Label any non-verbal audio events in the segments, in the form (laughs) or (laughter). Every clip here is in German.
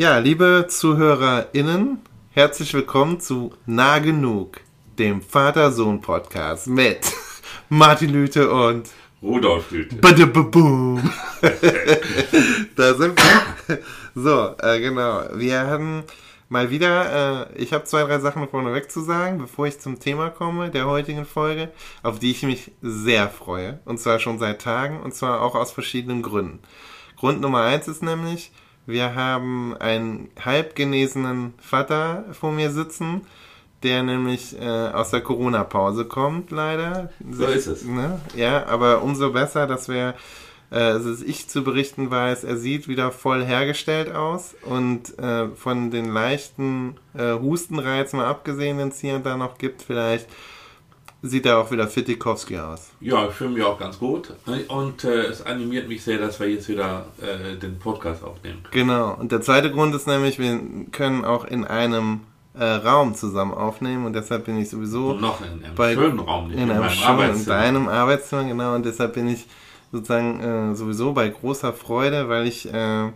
Ja, liebe ZuhörerInnen, herzlich willkommen zu Nah Genug, dem Vater-Sohn-Podcast mit (laughs) Martin Lüte und Rudolf Lüte. Badababum. (laughs) da sind wir. So, äh, genau. Wir haben mal wieder, äh, ich habe zwei, drei Sachen vorneweg zu sagen, bevor ich zum Thema komme der heutigen Folge, auf die ich mich sehr freue. Und zwar schon seit Tagen und zwar auch aus verschiedenen Gründen. Grund Nummer eins ist nämlich, wir haben einen halb genesenen Vater vor mir sitzen, der nämlich äh, aus der Corona-Pause kommt, leider. So ist es. Ne? Ja, aber umso besser, dass wir, äh, dass ich zu berichten weiß, er sieht wieder voll hergestellt aus und äh, von den leichten äh, Hustenreizen mal abgesehen, den es hier und da noch gibt, vielleicht sieht er auch wieder Fitikowski aus. Ja, ich fühle mich auch ganz gut. Und äh, es animiert mich sehr, dass wir jetzt wieder äh, den Podcast aufnehmen. Genau. Und der zweite Grund ist nämlich, wir können auch in einem äh, Raum zusammen aufnehmen und deshalb bin ich sowieso Und noch in einem bei, schönen Raum, nicht in einem meinem schönen, in Arbeitszimmer. deinem Arbeitszimmer, genau. Und deshalb bin ich sozusagen äh, sowieso bei großer Freude, weil ich äh,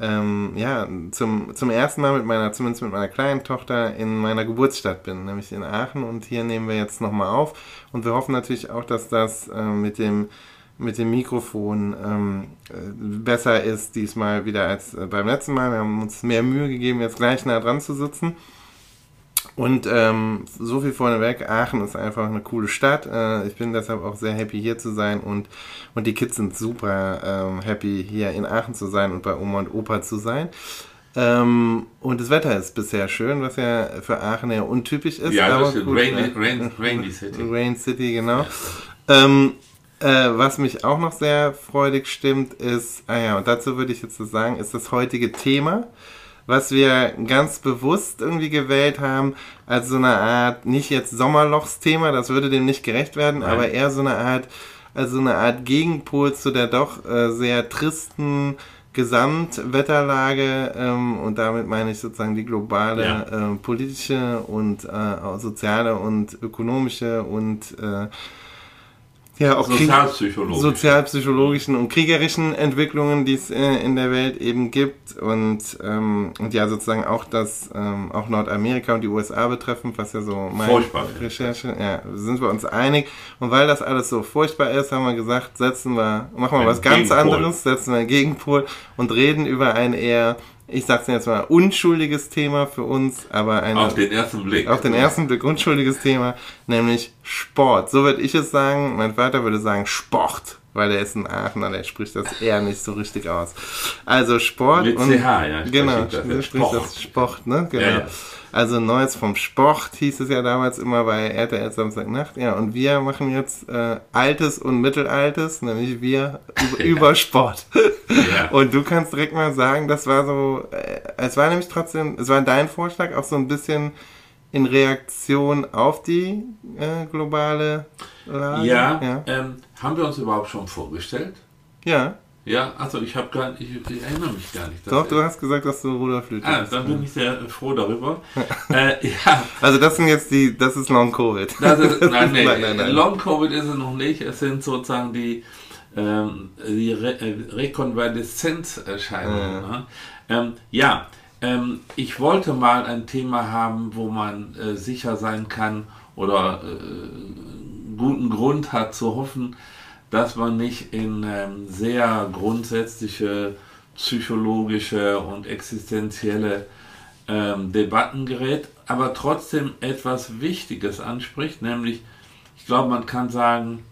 ähm, ja zum, zum ersten Mal mit meiner, zumindest mit meiner kleinen Tochter in meiner Geburtsstadt bin, nämlich in Aachen. Und hier nehmen wir jetzt nochmal auf. Und wir hoffen natürlich auch, dass das äh, mit dem mit dem Mikrofon ähm, äh, besser ist diesmal wieder als äh, beim letzten Mal. Wir haben uns mehr Mühe gegeben, jetzt gleich nah dran zu sitzen. Und ähm, so viel vorneweg, Aachen ist einfach eine coole Stadt. Äh, ich bin deshalb auch sehr happy hier zu sein und, und die Kids sind super ähm, happy hier in Aachen zu sein und bei Oma und Opa zu sein. Ähm, und das Wetter ist bisher schön, was ja für Aachen ja untypisch ist. Ja, aber das ist gut, Rainy, ne? Rain, Rainy City. (laughs) Rain City, genau. Ähm, äh, was mich auch noch sehr freudig stimmt, ist, ah ja, und dazu würde ich jetzt so sagen, ist das heutige Thema, was wir ganz bewusst irgendwie gewählt haben, als so eine Art, nicht jetzt Sommerlochsthema, das würde dem nicht gerecht werden, Nein. aber eher so eine Art, also eine Art Gegenpol zu der doch äh, sehr tristen Gesamtwetterlage ähm, und damit meine ich sozusagen die globale Ja. äh, politische und äh, soziale und ökonomische und äh, ja auch Sozialpsychologisch. sozialpsychologischen und kriegerischen Entwicklungen, die es äh, in der Welt eben gibt und, ähm, und ja sozusagen auch das ähm, auch Nordamerika und die USA betreffend, was ja so meine Furchtbar. Recherche, ja, sind wir uns einig und weil das alles so furchtbar ist, haben wir gesagt, setzen wir, machen wir was ganz Gegenpol. anderes, setzen wir einen Gegenpol und reden über ein eher, ich sag's jetzt mal, unschuldiges Thema für uns, aber ein Auf den ersten Blick. auf den ersten Blick unschuldiges Thema, nämlich Sport. So würde ich es sagen. Mein Vater würde sagen Sport, weil er ist ein Aachener, der spricht das eher nicht so richtig aus. Also Sport Mit und CH, ja, genau, das. spricht Sport. das Sport, ne? Genau. Ja, ja. Also Neues vom Sport hieß es ja damals immer bei RTL Samstagnacht. Ja, und wir machen jetzt äh, Altes und Mittelaltes, nämlich wir über, (laughs) über Sport. Ja. Und du kannst direkt mal sagen, das war so, äh, es war nämlich trotzdem, es war dein Vorschlag auch so ein bisschen in Reaktion auf die äh, globale Lage. Ja, ja. Ähm, haben wir uns überhaupt schon vorgestellt? Ja. Ja, also ich habe gar nicht, ich, ich erinnere mich gar nicht. Doch, du hast gesagt, dass du Rudolf Lüther Ah, bist. dann bin ich sehr froh darüber. (laughs) äh, ja, Also das sind jetzt die, das ist Long Covid. das ist, (laughs) nein, nee, nein, nein, nein. Long Covid ist es noch nicht. Es sind sozusagen die, ähm, die Re äh, Rekonvaleszenzerscheinungen. Ne? Ähm, ja, ähm, ich wollte mal ein Thema haben, wo man äh, sicher sein kann oder äh, guten Grund hat zu hoffen, dass man nicht in ähm, sehr grundsätzliche psychologische und existenzielle ähm, Debatten gerät, aber trotzdem etwas Wichtiges anspricht, nämlich, ich glaube, man kann sagen,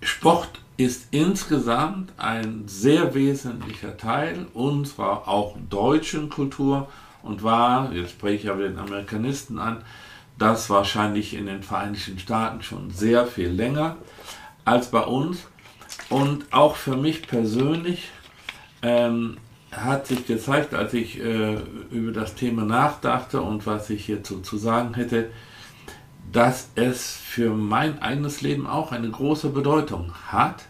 Sport ist insgesamt ein sehr wesentlicher Teil unserer auch deutschen Kultur und war, jetzt spreche ich aber den Amerikanisten an, das wahrscheinlich in den Vereinigten Staaten schon sehr viel länger als bei uns. Und auch für mich persönlich ähm, hat sich gezeigt, als ich äh, über das Thema nachdachte und was ich hierzu zu sagen hätte, dass es für mein eigenes Leben auch eine große Bedeutung hat.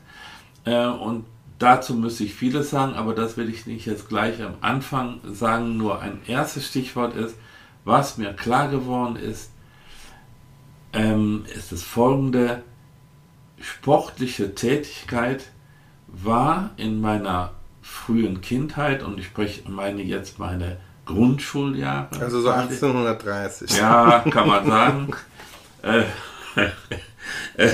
Äh, und dazu müsste ich vieles sagen, aber das will ich nicht jetzt gleich am Anfang sagen. Nur ein erstes Stichwort ist, was mir klar geworden ist, ähm, ist das folgende. Sportliche Tätigkeit war in meiner frühen Kindheit und ich spreche, meine jetzt meine Grundschuljahre. Also so 1830. Ja, kann man sagen. äh, (laughs)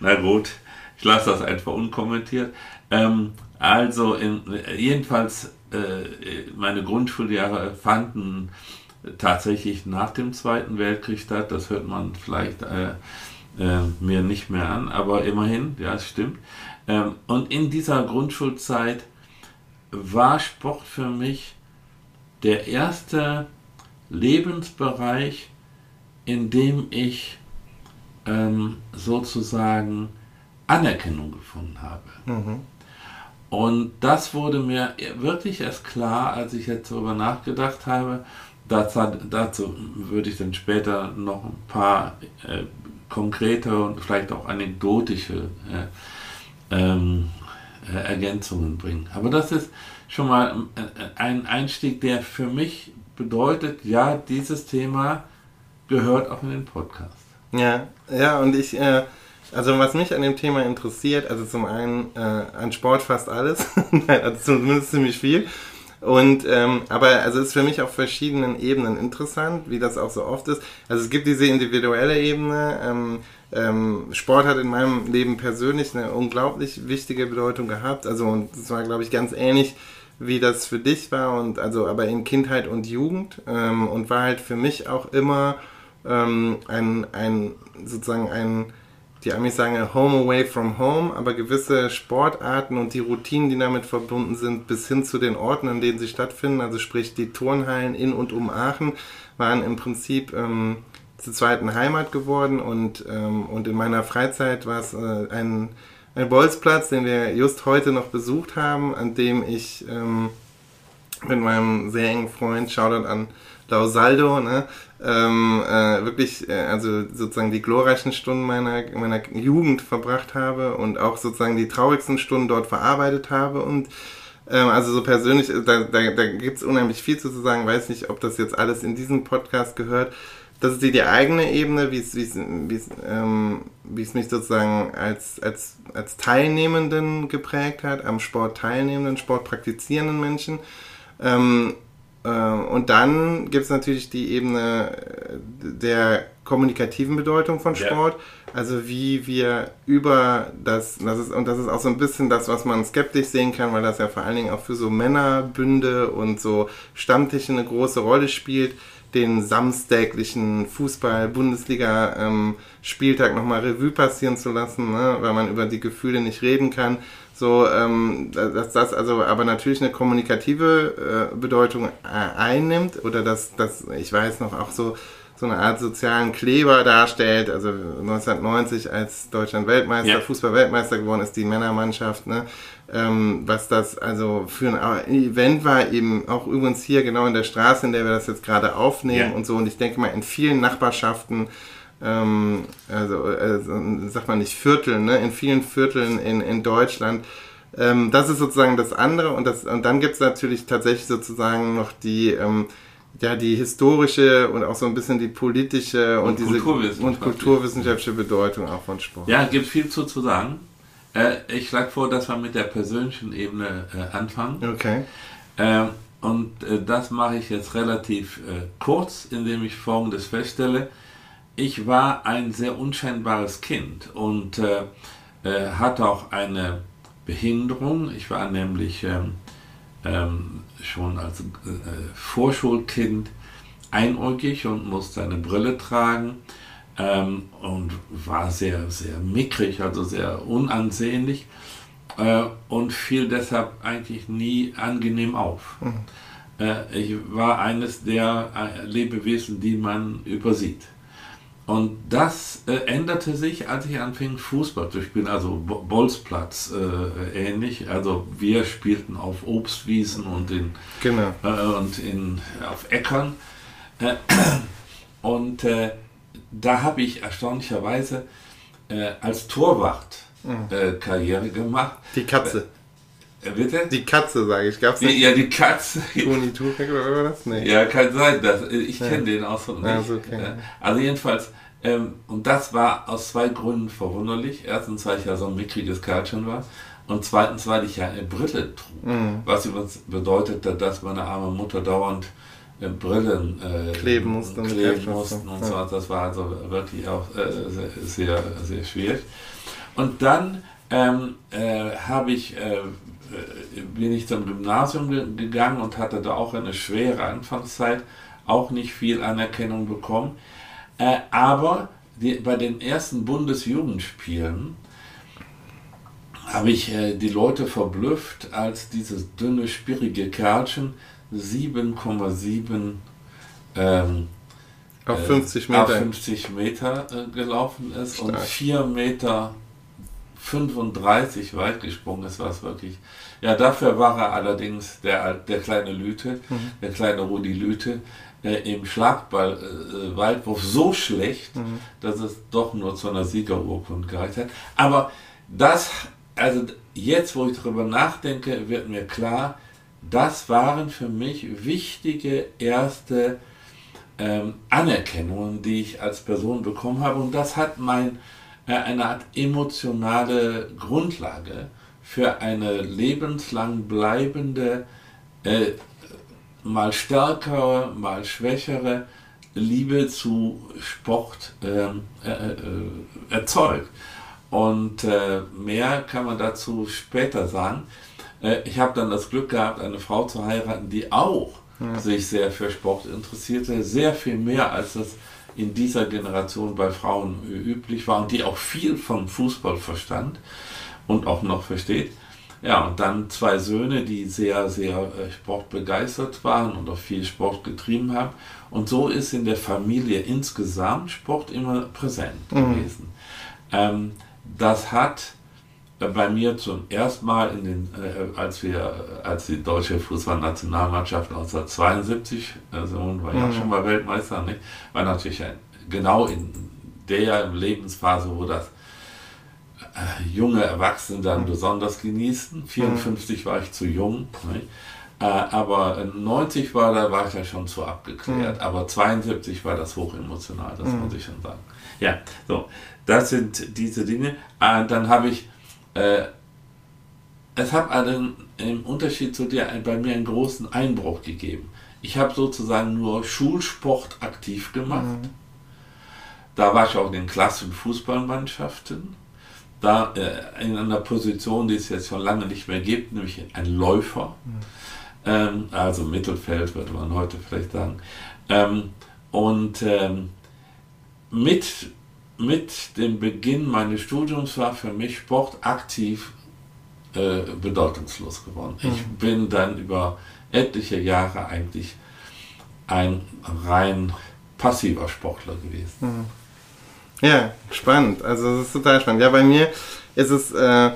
na gut, ich lasse das einfach unkommentiert. Ähm, also in, jedenfalls äh, meine Grundschuljahre fanden tatsächlich nach dem Zweiten Weltkrieg statt. Das hört man vielleicht äh, äh, mir nicht mehr an, aber immerhin, ja, es stimmt. Ähm, und in dieser Grundschulzeit war Sport für mich der erste Lebensbereich, in dem ich ähm, sozusagen Anerkennung gefunden habe. Mhm. Und das wurde mir wirklich erst klar, als ich jetzt darüber nachgedacht habe. Dazu, dazu würde ich dann später noch ein paar äh, konkrete und vielleicht auch anekdotische äh, ähm, äh, Ergänzungen bringen. Aber das ist schon mal äh, ein Einstieg, der für mich bedeutet, ja, dieses Thema gehört auch in den Podcast. Ja, ja, und ich, äh, also was mich an dem Thema interessiert, also zum einen äh, an Sport fast alles, (laughs) also zumindest ziemlich viel. Und ähm, aber also ist für mich auf verschiedenen Ebenen interessant, wie das auch so oft ist. Also es gibt diese individuelle Ebene. Ähm, ähm, Sport hat in meinem Leben persönlich eine unglaublich wichtige Bedeutung gehabt. Also und es war, glaube ich, ganz ähnlich, wie das für dich war und also aber in Kindheit und Jugend ähm, und war halt für mich auch immer ähm, ein, ein sozusagen ein die Amis sagen Home away from home, aber gewisse Sportarten und die Routinen, die damit verbunden sind, bis hin zu den Orten, an denen sie stattfinden, also sprich die Turnhallen in und um Aachen, waren im Prinzip ähm, zur zweiten Heimat geworden und, ähm, und in meiner Freizeit war es äh, ein, ein Bolzplatz, den wir just heute noch besucht haben, an dem ich ähm, mit meinem sehr engen Freund, Shoutout an Lausaldo, ne, ähm, äh, wirklich, äh, also sozusagen die glorreichsten Stunden meiner, meiner Jugend verbracht habe und auch sozusagen die traurigsten Stunden dort verarbeitet habe und ähm, also so persönlich, da, da, da gibt unheimlich viel zu sagen, weiß nicht, ob das jetzt alles in diesen Podcast gehört. Das ist die, die eigene Ebene, wie es, wie es, wie es, ähm, wie es mich sozusagen als, als, als Teilnehmenden geprägt hat, am Sport teilnehmenden, Sport praktizierenden Menschen. Ähm, und dann gibt es natürlich die Ebene äh, der kommunikativen Bedeutung von Sport. Ja. Also wie wir über das, das ist, und das ist auch so ein bisschen das, was man skeptisch sehen kann, weil das ja vor allen Dingen auch für so Männerbünde und so Stammtische eine große Rolle spielt, den samstäglichen Fußball-Bundesliga-Spieltag ähm, nochmal Revue passieren zu lassen, ne? weil man über die Gefühle nicht reden kann so, ähm, dass das also aber natürlich eine kommunikative äh, Bedeutung äh, einnimmt oder dass das, ich weiß noch, auch so so eine Art sozialen Kleber darstellt. Also 1990 als Deutschland Weltmeister, ja. Fußball-Weltmeister geworden ist, die Männermannschaft, ne? Ähm, was das also für ein Event war, eben auch übrigens hier genau in der Straße, in der wir das jetzt gerade aufnehmen ja. und so. Und ich denke mal, in vielen Nachbarschaften ähm, also, äh, sagt man nicht Vierteln, ne? in vielen Vierteln in, in Deutschland. Ähm, das ist sozusagen das andere und, das, und dann gibt es natürlich tatsächlich sozusagen noch die, ähm, ja, die historische und auch so ein bisschen die politische und, und diese und kulturwissenschaftliche Bedeutung auch von Sport. Ja, gibt viel zu, zu sagen. Äh, ich schlage vor, dass wir mit der persönlichen Ebene äh, anfangen. Okay. Äh, und äh, das mache ich jetzt relativ äh, kurz, indem ich Folgendes feststelle ich war ein sehr unscheinbares Kind und äh, äh, hatte auch eine Behinderung. Ich war nämlich ähm, ähm, schon als äh, Vorschulkind einäugig und musste eine Brille tragen ähm, und war sehr, sehr mickrig, also sehr unansehnlich äh, und fiel deshalb eigentlich nie angenehm auf. Mhm. Äh, ich war eines der äh, Lebewesen, die man übersieht. Und das äh, änderte sich, als ich anfing, Fußball zu spielen, also Bolzplatz äh, ähnlich. Also wir spielten auf Obstwiesen und in, genau. äh, und in, auf Äckern. Äh, und äh, da habe ich erstaunlicherweise äh, als Torwart mhm. Karriere gemacht. Die Katze. Bitte? Die Katze, sage ich. Gab's nicht? Ja, die Katze. (laughs) Toni Turek oder was? Nee. Ja, kann sein. Das, ich kenne ja. den Ausdruck nicht. Also, okay. also jedenfalls, ähm, und das war aus zwei Gründen verwunderlich. Erstens, weil ich ja so ein mickriges Kerlchen war. Und zweitens, weil ich ja eine Brille trug. Mhm. Was übrigens bedeutete, dass meine arme Mutter dauernd äh, Brillen äh, kleben mussten, kleben mussten und ja. so. Das war also wirklich auch äh, sehr, sehr, sehr schwierig. Und dann ähm, äh, habe ich, äh, bin ich zum Gymnasium ge gegangen und hatte da auch eine schwere Anfangszeit, auch nicht viel Anerkennung bekommen. Äh, aber die, bei den ersten Bundesjugendspielen habe ich äh, die Leute verblüfft, als dieses dünne, spirrige Kerlchen 7,7 ähm, auf 50 Meter, auf 50 Meter äh, gelaufen ist Stark. und 4 Meter 35 weit gesprungen ist, war es wirklich. Ja, dafür war er allerdings der, der kleine Lüte, mhm. der kleine Rudi Lüte, äh, im Schlagball-Weitwurf äh, so schlecht, mhm. dass es doch nur zu einer Siegerurkunde gereicht hat. Aber das, also jetzt, wo ich darüber nachdenke, wird mir klar, das waren für mich wichtige erste ähm, Anerkennungen, die ich als Person bekommen habe. Und das hat mein äh, eine Art emotionale Grundlage für eine lebenslang bleibende, äh, mal stärkere, mal schwächere Liebe zu Sport ähm, äh, äh, erzeugt. Und äh, mehr kann man dazu später sagen. Äh, ich habe dann das Glück gehabt, eine Frau zu heiraten, die auch ja. sich sehr für Sport interessierte, sehr viel mehr als das in dieser Generation bei Frauen üblich war und die auch viel vom Fußball verstand und auch noch versteht. Ja, und dann zwei Söhne, die sehr, sehr äh, sportbegeistert waren und auch viel Sport getrieben haben. Und so ist in der Familie insgesamt Sport immer präsent mhm. gewesen. Ähm, das hat äh, bei mir zum ersten Mal, in den, äh, als wir, als die deutsche Fußballnationalmannschaft 1972, also war ja mhm. schon mal Weltmeister, nicht? war natürlich ein, genau in der Lebensphase, wo das äh, junge Erwachsene dann mhm. besonders genießen. 54 mhm. war ich zu jung, nicht? Äh, aber 90 war da war ich ja schon zu abgeklärt, mhm. aber 72 war das hochemotional, das muss ich schon sagen. Ja, so, das sind diese Dinge. Äh, dann habe ich äh, es hat einen, im Unterschied zu dir bei mir einen großen Einbruch gegeben. Ich habe sozusagen nur Schulsport aktiv gemacht. Mhm. Da war ich auch in den Klassen Fußballmannschaften. Da äh, in einer Position, die es jetzt schon lange nicht mehr gibt, nämlich ein Läufer. Mhm. Ähm, also Mittelfeld würde man heute vielleicht sagen. Ähm, und ähm, mit mit dem Beginn meines Studiums war für mich Sport aktiv äh, bedeutungslos geworden. Mhm. Ich bin dann über etliche Jahre eigentlich ein rein passiver Sportler gewesen. Mhm. Ja, spannend. Also es ist total spannend. Ja, bei mir ist es äh,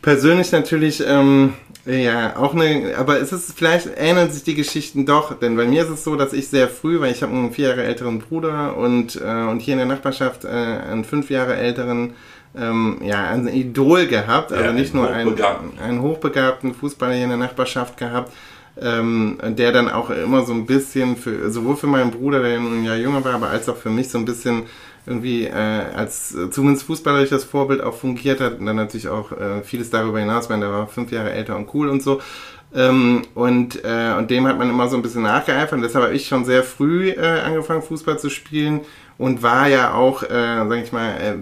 persönlich natürlich ähm, ja, auch eine, aber es ist, vielleicht ähneln sich die Geschichten doch, denn bei mir ist es so, dass ich sehr früh, weil ich habe einen vier Jahre älteren Bruder und, äh, und hier in der Nachbarschaft äh, einen fünf Jahre älteren, ähm, ja, ein Idol gehabt, also ja, nicht nur einen, einen hochbegabten Fußballer hier in der Nachbarschaft gehabt, ähm, der dann auch immer so ein bisschen für, sowohl für meinen Bruder, der ein Jahr jünger war, aber als auch für mich so ein bisschen irgendwie äh, als äh, zumindest fußballerisches Vorbild auch fungiert hat und dann natürlich auch äh, vieles darüber hinaus, wenn der war fünf Jahre älter und cool und so. Ähm, und, äh, und dem hat man immer so ein bisschen nachgeeifert und deshalb habe ich schon sehr früh äh, angefangen Fußball zu spielen und war ja auch, äh, sag ich mal, äh,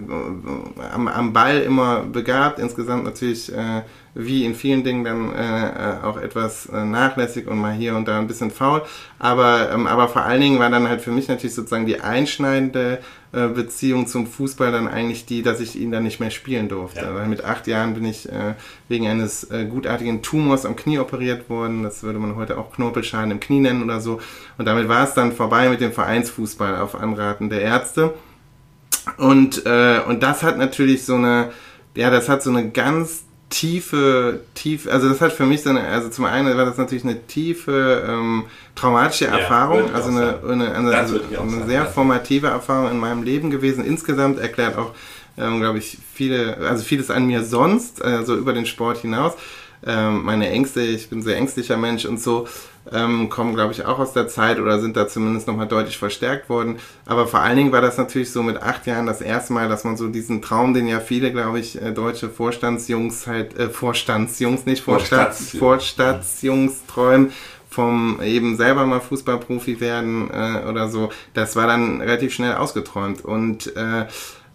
am, am Ball immer begabt, insgesamt natürlich äh, wie in vielen Dingen dann äh, äh, auch etwas äh, nachlässig und mal hier und da ein bisschen faul. Aber, ähm, aber vor allen Dingen war dann halt für mich natürlich sozusagen die einschneidende äh, Beziehung zum Fußball dann eigentlich die, dass ich ihn dann nicht mehr spielen durfte. Ja. Weil mit acht Jahren bin ich äh, wegen eines äh, gutartigen Tumors am Knie operiert worden. Das würde man heute auch Knorpelschaden im Knie nennen oder so. Und damit war es dann vorbei mit dem Vereinsfußball auf Anraten der Ärzte. Und, äh, und das hat natürlich so eine, ja, das hat so eine ganz tiefe, tief, also das hat für mich so eine, also zum einen war das natürlich eine tiefe ähm, traumatische Erfahrung, ja, also eine, eine, eine, also eine sehr formative Erfahrung in meinem Leben gewesen. Insgesamt erklärt auch, ähm, glaube ich, viele, also vieles an mir sonst, äh, so über den Sport hinaus. Ähm, meine Ängste, ich bin ein sehr ängstlicher Mensch und so. Ähm, kommen, glaube ich, auch aus der Zeit oder sind da zumindest nochmal deutlich verstärkt worden. Aber vor allen Dingen war das natürlich so mit acht Jahren das erste Mal, dass man so diesen Traum, den ja viele, glaube ich, äh, deutsche Vorstandsjungs halt, äh, Vorstandsjungs, nicht Vorstadt, Vorstadtsjungs träumen, vom eben selber mal Fußballprofi werden äh, oder so, das war dann relativ schnell ausgeträumt. Und äh,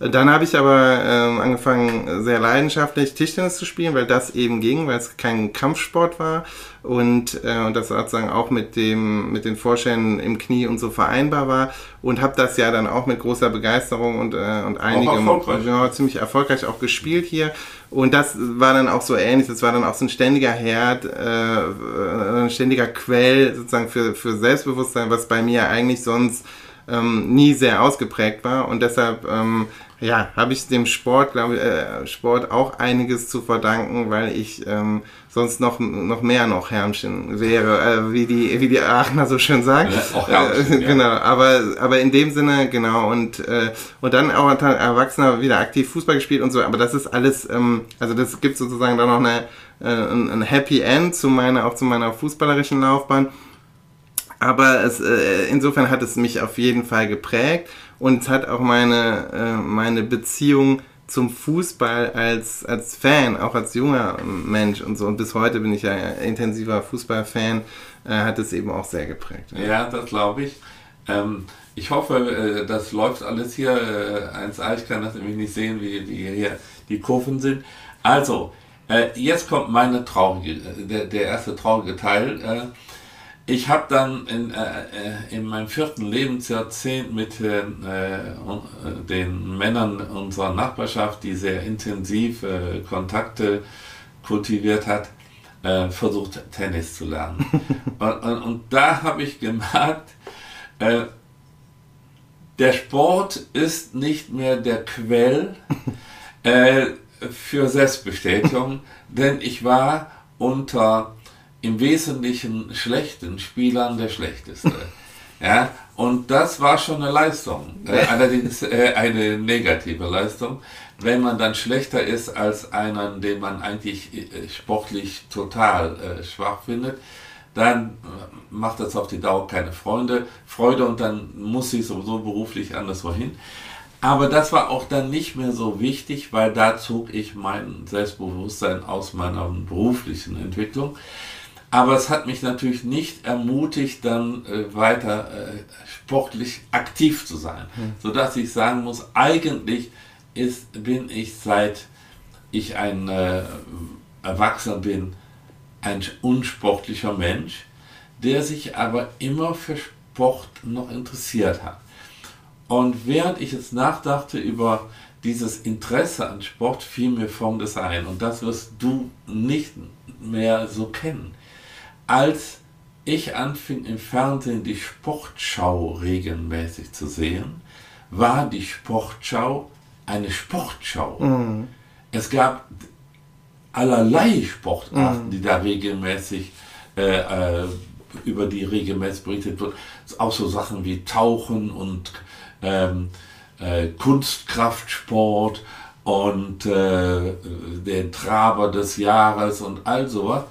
dann habe ich aber ähm, angefangen, sehr leidenschaftlich Tischtennis zu spielen, weil das eben ging, weil es kein Kampfsport war. Und, äh, und das sozusagen auch mit dem mit den Vorständen im Knie und so vereinbar war. Und habe das ja dann auch mit großer Begeisterung und äh, und einigem ja, ziemlich erfolgreich auch gespielt hier. Und das war dann auch so ähnlich, das war dann auch so ein ständiger Herd, äh, ein ständiger Quell sozusagen für für Selbstbewusstsein, was bei mir eigentlich sonst ähm, nie sehr ausgeprägt war. Und deshalb ähm, ja, habe ich dem Sport, glaube ich, äh, Sport auch einiges zu verdanken, weil ich ähm, sonst noch, noch mehr noch Hermchen wäre, äh, wie die, wie die Aachener so schön sagen. Ja, auch Hermchen, äh, Genau, aber, aber in dem Sinne, genau, und, äh, und dann auch als Erwachsener wieder aktiv Fußball gespielt und so, aber das ist alles, ähm, also das gibt sozusagen dann noch eine, äh, ein, ein Happy End zu meiner, auch zu meiner fußballerischen Laufbahn. Aber es, äh, insofern hat es mich auf jeden Fall geprägt und es hat auch meine, äh, meine Beziehung zum Fußball als, als Fan, auch als junger Mensch und so. Und bis heute bin ich ja intensiver Fußballfan, äh, hat es eben auch sehr geprägt. Ja, ja das glaube ich. Ähm, ich hoffe, äh, das läuft alles hier äh, 1A. Ich kann das nämlich nicht sehen, wie die, hier die Kurven sind. Also, äh, jetzt kommt meine traurige, äh, der, der erste traurige Teil. Äh, ich habe dann in, äh, äh, in meinem vierten Lebensjahrzehnt mit äh, äh, den Männern unserer Nachbarschaft, die sehr intensiv äh, Kontakte kultiviert hat, äh, versucht Tennis zu lernen. (laughs) und, und, und, da habe ich gemerkt, der Sport ist nicht mehr der Quell (laughs) für Selbstbestätigung, denn ich war unter im Wesentlichen schlechten Spielern der schlechteste. (laughs) ja, und das war schon eine Leistung. Äh, allerdings äh, eine negative Leistung. Wenn man dann schlechter ist als einen, den man eigentlich äh, sportlich total äh, schwach findet, dann äh, macht das auf die Dauer keine Freunde, Freude und dann muss ich sowieso beruflich anderswo hin. Aber das war auch dann nicht mehr so wichtig, weil da zog ich mein Selbstbewusstsein aus meiner beruflichen Entwicklung. Aber es hat mich natürlich nicht ermutigt, dann äh, weiter äh, sportlich aktiv zu sein. Mhm. Sodass ich sagen muss, eigentlich ist, bin ich seit ich ein äh, Erwachsener bin, ein unsportlicher Mensch, der sich aber immer für Sport noch interessiert hat. Und während ich jetzt nachdachte über dieses Interesse an Sport, fiel mir Folgendes ein. Und das wirst du nicht mehr so kennen als ich anfing im Fernsehen die Sportschau regelmäßig zu sehen, war die Sportschau eine Sportschau. Mhm. Es gab allerlei Sportarten, mhm. die da regelmäßig äh, äh, über die regelmäßig berichtet wird. Auch so Sachen wie Tauchen und ähm, äh, Kunstkraftsport und äh, den Traber des Jahres und all sowas.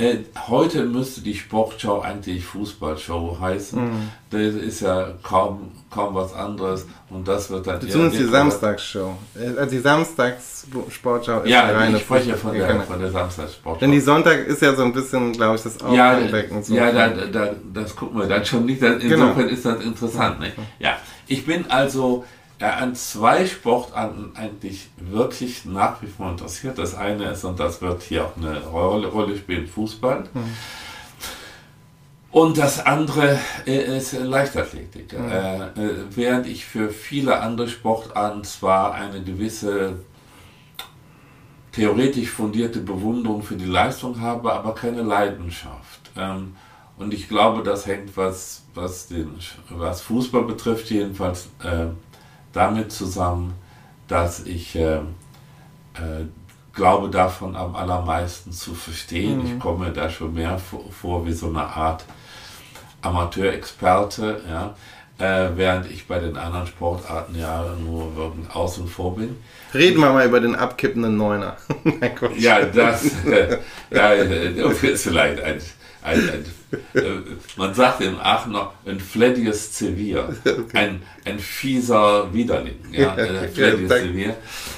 Äh, heute müsste die Sportschau eigentlich Fußballshow heißen. Mhm. Das ist ja kaum, kaum was anderes und das wird dann. Zumindest die Samstagsshow. Also die Samstagssportschau ist ja reine ich spreche von der, von der Samstagssportschau. Denn die Sonntag ist ja so ein bisschen, glaube ich, das Aufwecken. Ja, ja da, da, das gucken wir dann schon nicht. Insofern genau. ist das interessant. Nicht? Ja, ich bin also er an zwei Sportarten eigentlich wirklich nach wie vor interessiert. Das eine ist, und das wird hier auch eine Rolle, Rolle spielen, Fußball. Mhm. Und das andere äh, ist Leichtathletik. Mhm. Äh, während ich für viele andere Sportarten zwar eine gewisse theoretisch fundierte Bewunderung für die Leistung habe, aber keine Leidenschaft. Ähm, und ich glaube, das hängt, was, was, den, was Fußball betrifft, jedenfalls äh, damit zusammen, dass ich äh, äh, glaube, davon am allermeisten zu verstehen. Mhm. Ich komme da schon mehr vor, vor wie so eine Art Amateurexperte, ja, äh, während ich bei den anderen Sportarten ja nur wirklich außen vor bin. Reden wir mal über den abkippenden Neuner. (laughs) ja, das äh, (laughs) ja, ist vielleicht ein, ein, ein, äh, man sagt in Aachen noch ein Fledius Sevier, ein, ein fieser Widerling. Ja, (laughs) äh, Fledius Sevier.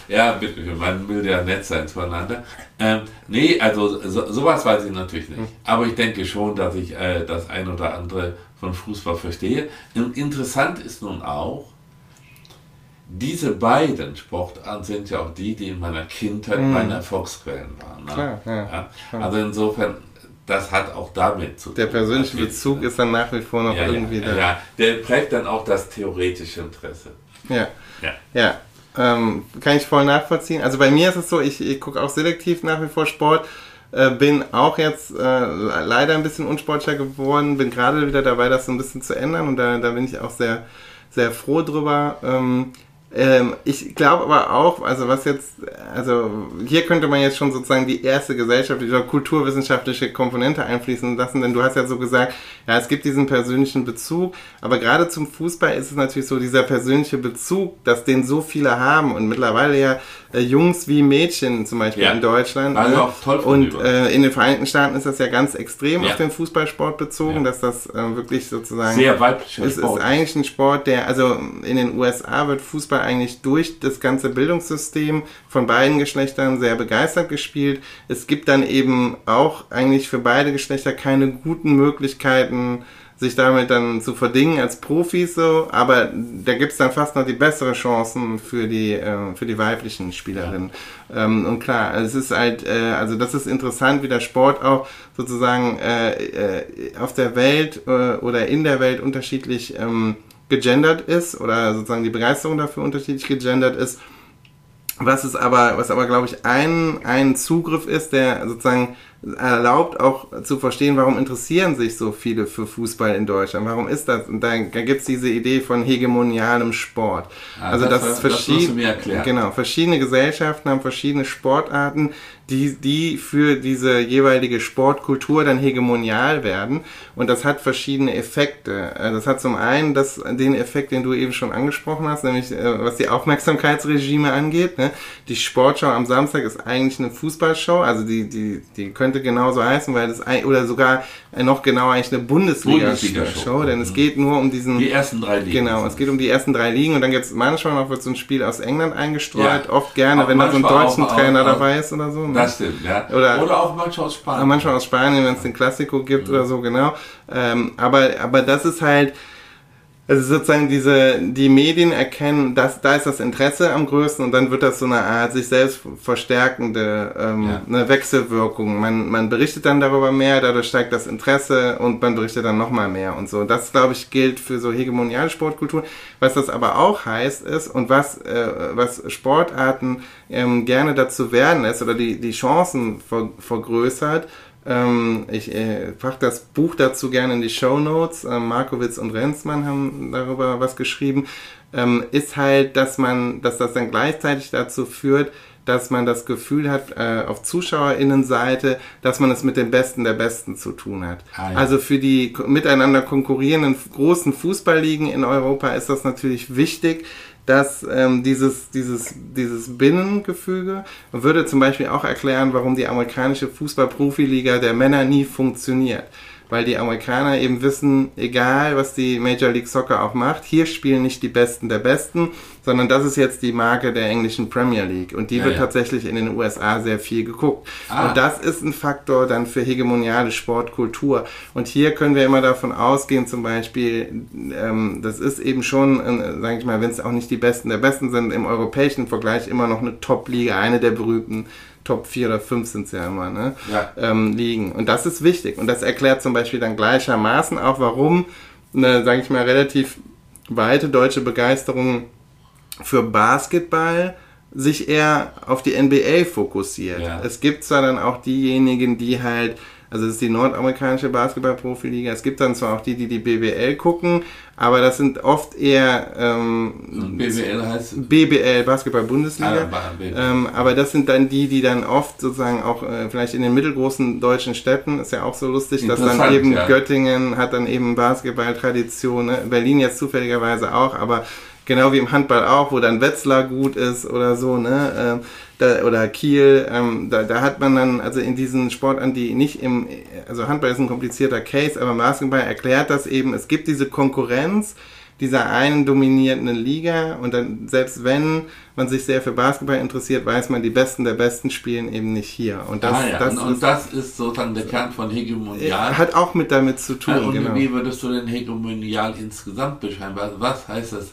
Ja, bitte, man will ja nett sein zueinander. Ähm, nee, also so, sowas weiß ich natürlich nicht. Aber ich denke schon, dass ich äh, das ein oder andere von Fußball verstehe. Und interessant ist nun auch, diese beiden Sportarten sind ja auch die, die in meiner Kindheit mhm. meine Erfolgsquellen waren. Ne? Klar, ja, ja. Also insofern, das hat auch damit zu tun. Der persönliche Bezug ist dann nach wie vor noch ja, irgendwie da. Ja, der prägt dann auch das theoretische Interesse. Ja. Ja. ja. Ähm, kann ich voll nachvollziehen. Also bei mir ist es so, ich, ich gucke auch selektiv nach wie vor Sport. Äh, bin auch jetzt äh, leider ein bisschen unsportlicher geworden, bin gerade wieder dabei, das so ein bisschen zu ändern und da, da bin ich auch sehr, sehr froh drüber. Ähm, ähm, ich glaube aber auch, also was jetzt, also hier könnte man jetzt schon sozusagen die erste gesellschaftliche oder kulturwissenschaftliche Komponente einfließen lassen, denn du hast ja so gesagt, ja, es gibt diesen persönlichen Bezug, aber gerade zum Fußball ist es natürlich so dieser persönliche Bezug, dass den so viele haben und mittlerweile ja äh, Jungs wie Mädchen zum Beispiel ja. in Deutschland. Also ne? auch toll und äh, in den Vereinigten Staaten ist das ja ganz extrem ja. auf den Fußballsport bezogen, ja. dass das äh, wirklich sozusagen sehr weiblicher es Sport. ist eigentlich ein Sport, der also in den USA wird Fußball eigentlich durch das ganze Bildungssystem von beiden Geschlechtern sehr begeistert gespielt. Es gibt dann eben auch eigentlich für beide Geschlechter keine guten Möglichkeiten sich damit dann zu verdingen als Profis so, aber da gibt es dann fast noch die bessere Chancen für die, äh, für die weiblichen Spielerinnen. Ja. Ähm, und klar, es ist halt, äh, also das ist interessant, wie der Sport auch sozusagen äh, äh, auf der Welt äh, oder in der Welt unterschiedlich ähm, gegendert ist oder sozusagen die Begeisterung dafür unterschiedlich gegendert ist. Was ist aber, was aber glaube ich ein, ein Zugriff ist, der sozusagen erlaubt auch zu verstehen, warum interessieren sich so viele für Fußball in Deutschland. Warum ist das? Und da, da gibt es diese Idee von hegemonialem Sport. Ah, also das, das, verschiedene, genau, verschiedene Gesellschaften haben verschiedene Sportarten, die, die für diese jeweilige Sportkultur dann hegemonial werden. Und das hat verschiedene Effekte. Äh, das hat zum einen das, den Effekt, den du eben schon angesprochen hast, nämlich äh, was die Aufmerksamkeitsregime angeht. Ne? Die Sportschau am Samstag ist eigentlich eine Fußballshow, also die, die, die könnte genauso heißen, weil das oder sogar noch genauer eigentlich eine Bundesliga-Show, Bundesliga denn es geht nur um diesen. Die ersten drei Ligen. Genau, es geht um die ersten drei Ligen und dann gibt es manchmal noch wird so ein Spiel aus England eingestreut, ja. oft gerne, wenn da so ein deutschen Trainer auch, dabei ist oder so. Ne? Das stimmt, ja. Oder, oder auch manchmal aus Spanien. Manchmal aus Spanien, wenn es den Klassiko gibt mhm. oder so, genau. Ähm, aber, aber das ist halt, also sozusagen diese, die Medien erkennen, dass da ist das Interesse am größten und dann wird das so eine Art sich selbst verstärkende ähm, ja. eine Wechselwirkung. Man, man berichtet dann darüber mehr, dadurch steigt das Interesse und man berichtet dann nochmal mehr und so. Das, glaube ich, gilt für so hegemoniale Sportkultur. Was das aber auch heißt ist und was, äh, was Sportarten ähm, gerne dazu werden lässt oder die, die Chancen ver, vergrößert, ähm, ich äh, packe das Buch dazu gerne in die Show Notes. Ähm, Markowitz und Renzmann haben darüber was geschrieben. Ähm, ist halt, dass man, dass das dann gleichzeitig dazu führt, dass man das Gefühl hat, äh, auf ZuschauerInnenseite, dass man es mit den Besten der Besten zu tun hat. Ah, ja. Also für die miteinander konkurrierenden großen Fußballligen in Europa ist das natürlich wichtig, dass ähm, dieses, dieses, dieses Binnengefüge würde zum Beispiel auch erklären, warum die amerikanische Fußball-Profiliga der Männer nie funktioniert weil die Amerikaner eben wissen, egal was die Major League Soccer auch macht, hier spielen nicht die Besten der Besten, sondern das ist jetzt die Marke der englischen Premier League und die ja, wird ja. tatsächlich in den USA sehr viel geguckt. Ah. Und das ist ein Faktor dann für hegemoniale Sportkultur. Und hier können wir immer davon ausgehen, zum Beispiel, ähm, das ist eben schon, äh, sage ich mal, wenn es auch nicht die Besten der Besten sind, im europäischen Vergleich immer noch eine Top-Liga, eine der berühmten Top 4 oder 5 sind es ja immer, ne? Ja. Ähm, liegen. Und das ist wichtig. Und das erklärt zum Beispiel dann gleichermaßen auch, warum eine, sage ich mal, relativ weite deutsche Begeisterung für Basketball sich eher auf die NBA fokussiert. Ja. Es gibt zwar dann auch diejenigen, die halt also das ist die nordamerikanische Basketball-Profiliga. Es gibt dann zwar auch die, die die BWL gucken, aber das sind oft eher ähm, BWL heißt BBL Basketball-Bundesliga. Ah, ähm, aber das sind dann die, die dann oft sozusagen auch äh, vielleicht in den mittelgroßen deutschen Städten ist ja auch so lustig, dass dann eben ja. Göttingen hat dann eben Basketball-Tradition, ne? Berlin jetzt zufälligerweise auch, aber genau wie im Handball auch, wo dann Wetzlar gut ist oder so, ne? Ähm, da, oder Kiel, ähm, da, da hat man dann, also in diesen Sportarten, die nicht im, also Handball ist ein komplizierter Case, aber Basketball erklärt das eben, es gibt diese Konkurrenz, dieser einen dominierenden Liga und dann, selbst wenn man sich sehr für Basketball interessiert, weiß man, die Besten der Besten spielen eben nicht hier. Und das, ah, ja. das, und, und das ist sozusagen der Kern von Hegemonial. Hat auch mit damit zu tun. und genau. wie würdest du denn Hegemonial insgesamt beschreiben? Was, was heißt das?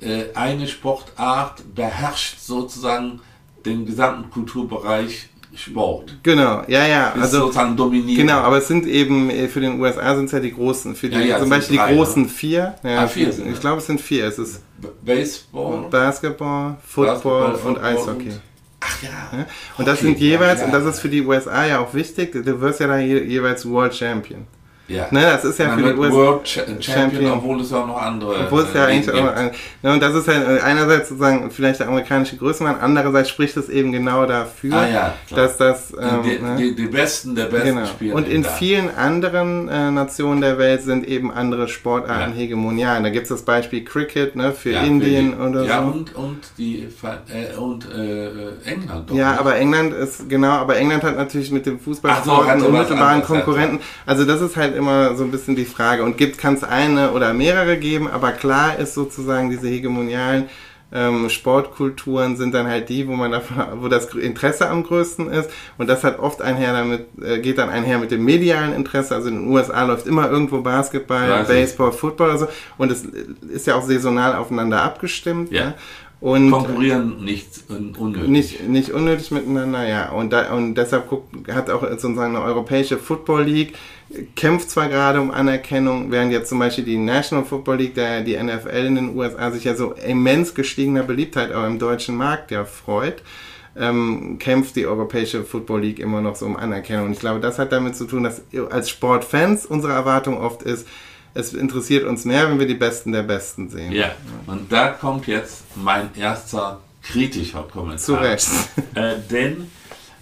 Äh, eine Sportart beherrscht sozusagen den gesamten Kulturbereich Sport. Genau, ja, ja. Ist also sozusagen dominiert. Genau, aber es sind eben äh, für den USA sind es ja die großen, für die, Ja, ja, zum Beispiel drei, die großen ne? vier. Ja, Ah, vier sind ich glaube, es sind vier. Es ist Baseball. Basketball, Football, Basketball, und Eishockey. und- Ach ja. Ja? Und das Hockey, sind jeweils, ja, und das ja. ist für die USA ja auch wichtig, du wirst ja da je, jeweils World Champion. Ja. Ne, das ist ja Man für die USA. World Cha Champion, Champion. obwohl es ja auch noch andere. Obwohl es ja äh, eigentlich auch, ein, ne, und das ist halt äh, einerseits sozusagen vielleicht der amerikanische Größenwahn, andererseits spricht es eben genau dafür, Ah, ja, dass das, ähm, die, ne? die, die Besten der Besten Genau. spielen. Und in vielen anderen äh, Nationen der Welt sind eben andere Sportarten Ja. hegemonial. Da gibt es das Beispiel Cricket ne, für Ja, Indien für die- oder ja, so. und, und, die, äh, und äh, England. doch Ja, nicht? aber England ist, genau, aber England hat natürlich mit dem Ach so, einen unmittelbaren Konkurrenten. Also das ist halt immer so ein bisschen die Frage. Und gibt kann es eine oder mehrere geben, aber klar ist sozusagen diese hegemonialen ähm, Sportkulturen sind dann halt die, wo man davon, wo das Interesse am größten ist. Und das hat oft einher damit, äh, geht dann einher mit dem medialen Interesse. Also in den USA läuft immer irgendwo Basketball. Baseball, Football oder so. Und es ist ja auch saisonal aufeinander abgestimmt. Ja. Ne? Und Konkurrieren nicht un unnötig. nicht, nicht unnötig miteinander, ja. Und, da, und deshalb guckt, hat auch sozusagen eine europäische Football League, kämpft zwar gerade um Anerkennung, während jetzt zum Beispiel die National Football League, der, die NFL in den USA sich ja so immens gestiegener Beliebtheit auch im deutschen Markt ja freut, ähm, kämpft die europäische Football League immer noch so um Anerkennung. Und ich glaube, das hat damit zu tun, dass als Sportfans unsere Erwartung oft ist, es interessiert uns mehr, wenn wir die Besten der Besten sehen. Ja, und da kommt jetzt mein erster kritischer Kommentar. Zu Recht. Äh, denn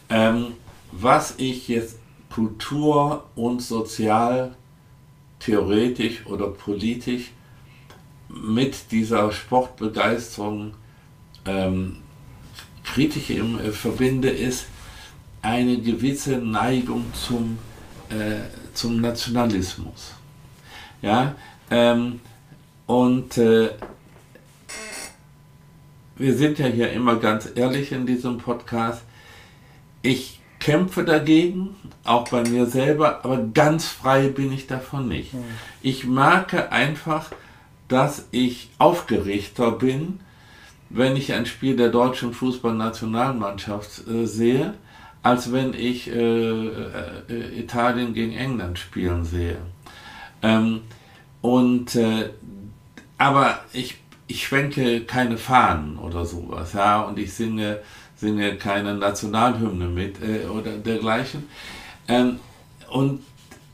ähm, was ich jetzt kultur- und sozial, theoretisch oder politisch mit dieser Sportbegeisterung ähm, kritisch im, äh, verbinde, ist eine gewisse Neigung zum, äh, zum Nationalismus. Ja, ähm, und äh, wir sind ja hier immer ganz ehrlich in diesem Podcast. Ich kämpfe dagegen, auch bei mir selber, aber ganz frei bin ich davon nicht. Ich merke einfach, dass ich aufgeregter bin, wenn ich ein Spiel der deutschen Fußballnationalmannschaft äh, sehe, als wenn ich äh, äh, Italien gegen England spielen sehe. Ähm, und äh, aber ich, ich schwenke keine Fahnen oder sowas, ja, und ich singe, singe keine Nationalhymne mit äh, oder dergleichen. Ähm, und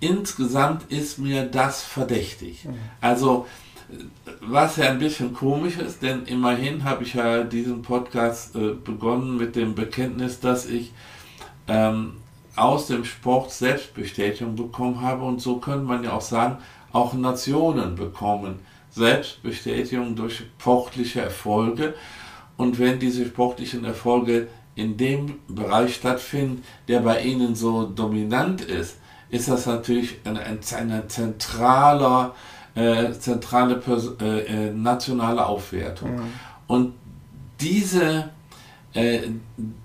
insgesamt ist mir das verdächtig. Also was ja ein bisschen komisch ist, denn immerhin habe ich ja diesen Podcast äh, begonnen mit dem Bekenntnis, dass ich ähm, aus dem Sport Selbstbestätigung bekommen habe und so könnte man ja auch sagen, auch Nationen bekommen Selbstbestätigung durch sportliche Erfolge und wenn diese sportlichen Erfolge in dem Bereich stattfinden, der bei ihnen so dominant ist, ist das natürlich eine, eine zentraler, äh, zentrale Pers äh, äh, nationale Aufwertung. Und diese, äh,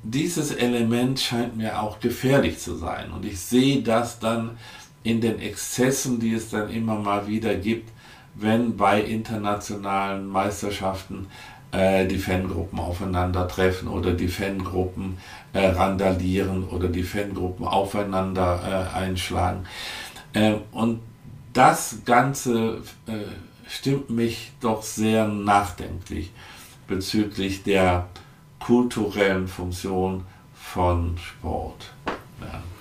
dieses Element scheint mir auch gefährlich zu sein. Und ich sehe das dann in den Exzessen, die es dann immer mal wieder gibt, wenn bei internationalen Meisterschaften äh, die Fangruppen aufeinandertreffen oder die Fangruppen äh, randalieren oder die Fangruppen aufeinander äh, einschlagen. Äh, und das Ganze äh, stimmt mich doch sehr nachdenklich bezüglich der kulturellen Funktion von Sport.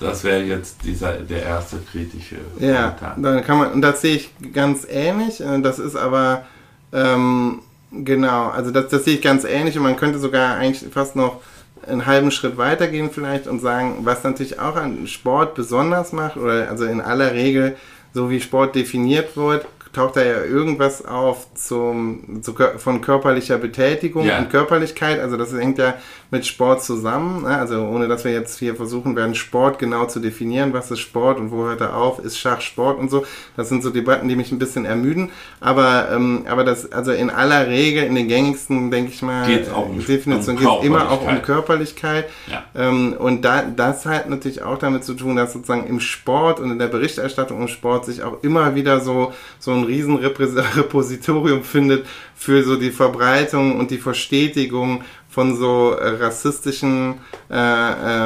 Das wäre jetzt dieser, der erste kritische Ja, Kommentar. dann kann man, und das sehe ich ganz ähnlich. äh, Das ist aber, ähm, genau, also das, das sehe ich ganz ähnlich und man könnte sogar eigentlich fast noch einen halben Schritt weitergehen vielleicht und sagen, was natürlich auch an Sport besonders macht, oder also in aller Regel, so wie Sport definiert wird, taucht da ja irgendwas auf zum, zu, von körperlicher Betätigung Ja. und Körperlichkeit. Also das hängt ja mit Sport zusammen. Ne? Also ohne dass wir jetzt hier versuchen werden, Sport genau zu definieren. Was ist Sport und wo hört er auf? Ist Schach Sport und so? Das sind so Debatten, die mich ein bisschen ermüden. Aber, ähm, aber das, also in aller Regel, in den gängigsten, denke ich mal, Geht's auch um- Definition um geht es immer auch um Körperlichkeit. Körperlichkeit. Ja. Ähm, und da, das hat natürlich auch damit zu tun, dass sozusagen im Sport und in der Berichterstattung im Sport sich auch immer wieder so, so ein riesen Repositorium findet für so die Verbreitung und die Verstetigung von so äh, rassistischen äh,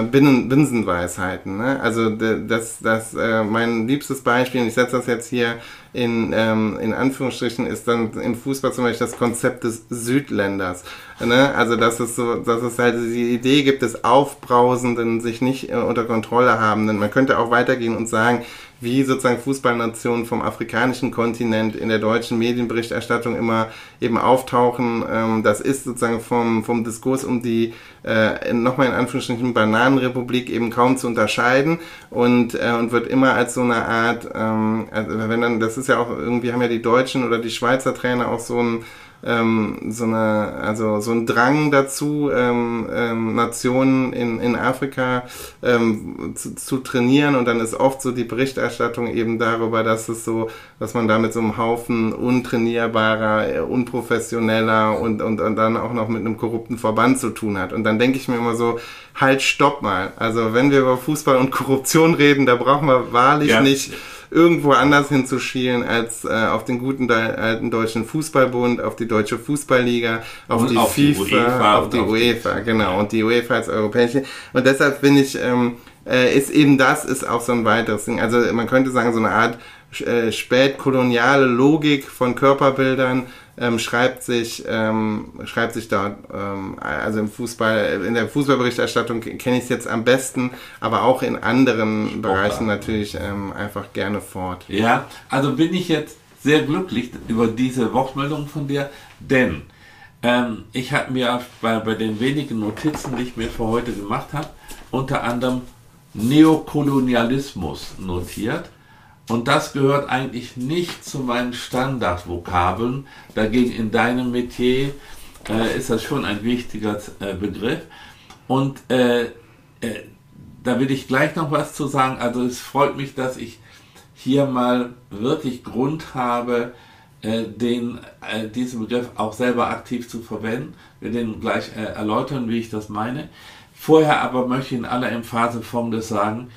äh, Binnen Binsenweisheiten. Ne? Also das, das äh, mein liebstes Beispiel, und ich setze das jetzt hier in, ähm, in Anführungsstrichen, ist dann im Fußball zum Beispiel das Konzept des Südländers. Ne? Also dass es so, dass es halt die Idee gibt des Aufbrausenden, sich nicht äh, unter Kontrolle habenden. Man könnte auch weitergehen und sagen, wie sozusagen Fußballnationen vom afrikanischen Kontinent in der deutschen Medienberichterstattung immer eben auftauchen. Ähm, das ist sozusagen vom, vom Diskurs um die, äh, nochmal in Anführungsstrichen, Bananenrepublik eben kaum zu unterscheiden und, äh, und wird immer als so eine Art, ähm, also wenn dann, das ist ja auch irgendwie, haben ja die Deutschen oder die Schweizer Trainer auch so ein, ähm, so eine, also so ein Drang dazu, ähm, ähm, Nationen in, in Afrika ähm, zu, zu trainieren und dann ist oft so die Berichterstattung eben darüber, dass es so, dass man da mit so einem Haufen untrainierbarer, äh, unprofessioneller und, und, und dann auch noch mit einem korrupten Verband zu tun hat. Und dann denke ich mir immer so, halt, stopp mal. Also wenn wir über Fußball und Korruption reden, da brauchen wir wahrlich Ja. nicht irgendwo anders hinzuschielen als äh, auf den guten de alten deutschen Fußballbund, auf die deutsche Fußballliga, auf Und die auf die FIFA, UEFA auf die auf die- UEFA, genau. Und die UEFA als europäische. Und deshalb finde ich, ähm, äh, ist eben das ist auch so ein weiteres Ding. Also man könnte sagen, so eine Art äh, spätkoloniale Logik von Körperbildern ähm, schreibt sich ähm, schreibt sich dort ähm, also im Fußball in der Fußballberichterstattung kenne ich es jetzt am besten aber auch in anderen Bereichen natürlich ähm, einfach gerne fort Ja, also bin ich jetzt sehr glücklich über diese Wortmeldung von dir, denn ähm, ich habe mir bei, bei den wenigen Notizen, die ich mir für heute gemacht habe, unter anderem Neokolonialismus notiert. Und das gehört eigentlich nicht zu meinen Standardvokabeln. Dagegen in deinem Metier äh, ist das schon ein wichtiger äh, Begriff. Und äh, äh, da will ich gleich noch was zu sagen. Also es freut mich, dass ich hier mal wirklich Grund habe, äh, den, äh, diesen Begriff auch selber aktiv zu verwenden. Wir den gleich erläutern, wie ich das meine. Vorher aber möchte ich in aller Emphase Folgendes sagen.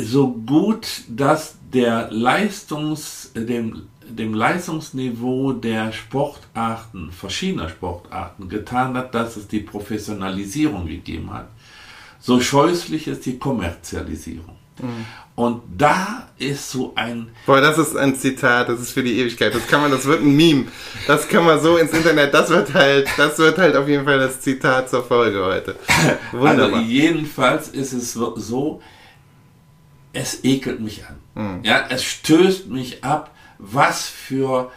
So gut, dass der Leistungs, dem, dem Leistungsniveau der Sportarten, verschiedener Sportarten getan hat, dass es die Professionalisierung gegeben hat, so scheußlich ist die Kommerzialisierung. Und da ist so ein, Boah, das ist ein Zitat, das ist für die Ewigkeit. Das kann man, das wird ein Meme. Das kann man so ins Internet, das wird halt, das wird halt auf jeden Fall das Zitat zur Folge heute. (laughs) also Wunderbar. jedenfalls ist es so, es ekelt mich an. Hm. Ja, es stößt mich ab, was für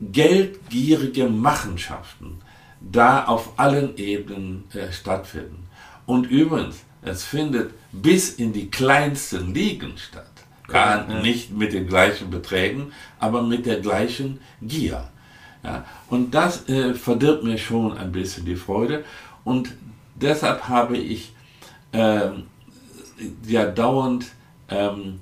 geldgierige Machenschaften da auf allen Ebenen äh, stattfinden. Und übrigens, es findet bis in die kleinsten Ligen statt. Ja, Nicht mit den gleichen Beträgen, aber mit der gleichen Gier. Ja, und das äh, verdirbt mir schon ein bisschen die Freude. Und deshalb habe ich ähm, ja dauernd ähm,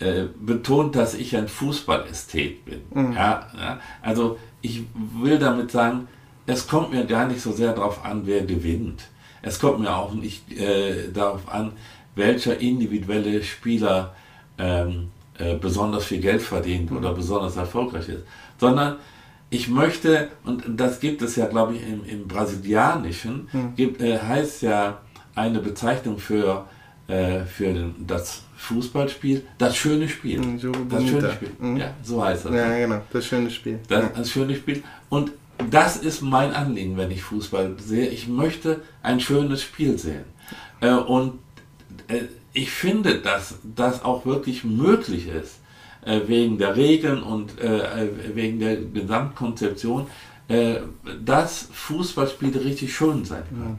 äh, betont, dass ich ein Fußballästhet bin. Ja, ja, also ich will damit sagen, es kommt mir gar nicht so sehr darauf an, wer gewinnt. Es kommt mir auch nicht äh, darauf an, welcher individuelle Spieler ähm, äh, besonders viel Geld verdient oder besonders erfolgreich ist, sondern ich möchte, und das gibt es ja, glaube ich, im, im Brasilianischen, gibt, äh, heißt ja eine Bezeichnung für, äh, für das Fußballspiel, das schöne Spiel. Jogo Das schöne. Spiel. Mhm. Ja, so heißt das. Ja, genau, das schöne Spiel. Das ein schönes Spiel. Und das ist mein Anliegen, wenn ich Fußball sehe. Ich möchte ein schönes Spiel sehen. Äh, und äh, ich finde, dass das auch wirklich möglich ist, äh, wegen der Regeln und äh, äh, wegen der Gesamtkonzeption, äh, dass Fußballspiele richtig schön sein können.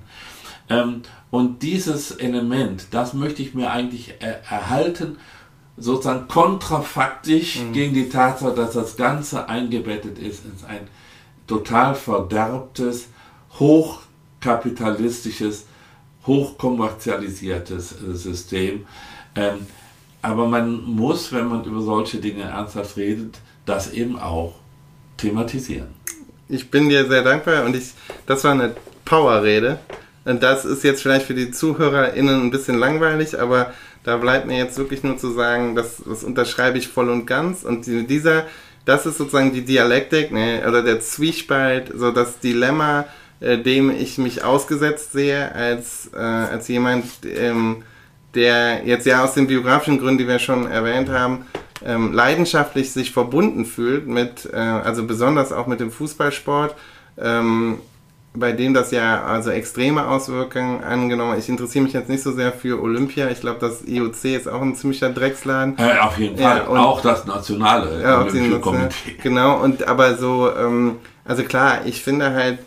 Ähm, und dieses Element, das möchte ich mir eigentlich äh, erhalten, sozusagen kontrafaktisch mhm. gegen die Tatsache, dass das Ganze eingebettet ist in ein total verderbtes, hochkapitalistisches, hochkommerzialisiertes äh, System. Ähm, aber man muss, wenn man über solche Dinge ernsthaft redet, das eben auch thematisieren. Ich bin dir sehr dankbar und ich, das war eine Powerrede. Das ist jetzt vielleicht für die ZuhörerInnen ein bisschen langweilig, aber da bleibt mir jetzt wirklich nur zu sagen, das, das unterschreibe ich voll und ganz. Und dieser, das ist sozusagen die Dialektik, ne, oder der Zwiespalt, so das Dilemma, äh, dem ich mich ausgesetzt sehe, als, äh, als jemand, ähm, der jetzt ja aus den biografischen Gründen, die wir schon erwähnt haben, ähm, leidenschaftlich sich verbunden fühlt mit, äh, also besonders auch mit dem Fußballsport, ähm, bei dem das ja also extreme Auswirkungen angenommen. Ich interessiere mich jetzt nicht so sehr für Olympia. Ich glaube, das IOC ist auch ein ziemlicher Drecksladen. Äh, auf jeden Fall. Ja, auch das nationale ja, Olympische Komitee. Genau, und aber so, ähm, also klar, ich finde halt,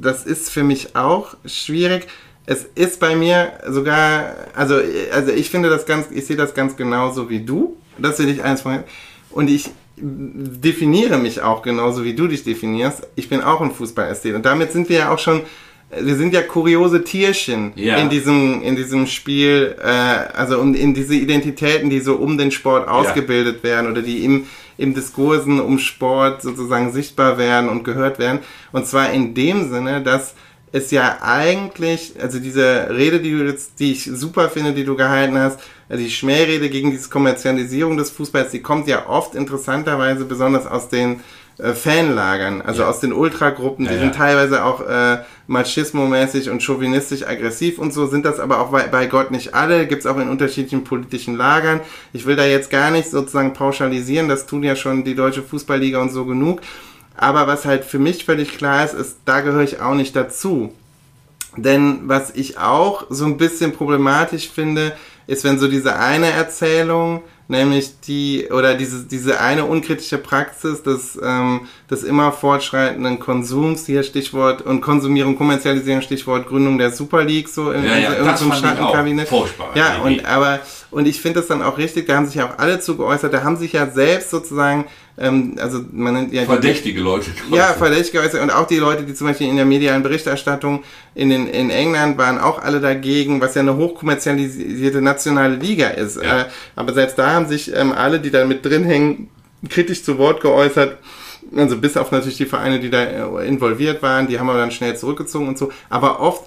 das ist für mich auch schwierig. Es ist bei mir sogar, also, also ich finde das ganz, ich sehe das ganz genauso wie du. Das will ich eins von. Und ich definiere mich auch genauso wie du dich definierst. Ich bin auch ein Fußballästhet. Und damit sind wir ja auch schon, wir sind ja kuriose Tierchen ja. in diesem, in diesem Spiel, äh, also in, in diese Identitäten, die so um den Sport ausgebildet ja. werden oder die im, im Diskursen um Sport sozusagen sichtbar werden und gehört werden. Und zwar in dem Sinne, dass es ja eigentlich, also diese Rede, die du jetzt, die ich super finde, die du gehalten hast, also die Schmährede gegen diese Kommerzialisierung des Fußballs, die kommt ja oft interessanterweise besonders aus den äh, Fanlagern, also ja. aus den Ultragruppen, die ja, sind teilweise auch äh, machismo-mäßig und chauvinistisch aggressiv und so, sind das aber auch bei, bei Gott nicht alle, gibt's auch in unterschiedlichen politischen Lagern. Ich will da jetzt gar nicht sozusagen pauschalisieren, das tun ja schon die Deutsche Fußballliga und so genug. Aber was halt für mich völlig klar ist, ist, da gehöre ich auch nicht dazu. Denn was ich auch so ein bisschen problematisch finde, ist, wenn so diese eine Erzählung nämlich die, oder diese, diese eine unkritische Praxis des, ähm, des immer fortschreitenden Konsums, hier Stichwort, und Konsumierung, Kommerzialisierung, Stichwort Gründung der Super League, so in, ja, ja, in, in so einem Schattenkabinett. Ja, und, aber, und ich finde das dann auch richtig, da haben sich ja auch alle zu geäußert, da haben sich ja selbst sozusagen ähm, also man nennt ja verdächtige Leute. Ja, verdächtige Leute und auch die Leute, die zum Beispiel in der medialen Berichterstattung in, den, in England waren auch alle dagegen, was ja eine hochkommerzialisierte nationale Liga ist. Ja. Äh, aber selbst da haben sich ähm, alle, die da mit drin hängen, kritisch zu Wort geäußert. Also bis auf natürlich die Vereine, die da äh, involviert waren, die haben aber dann schnell zurückgezogen und so. Aber oft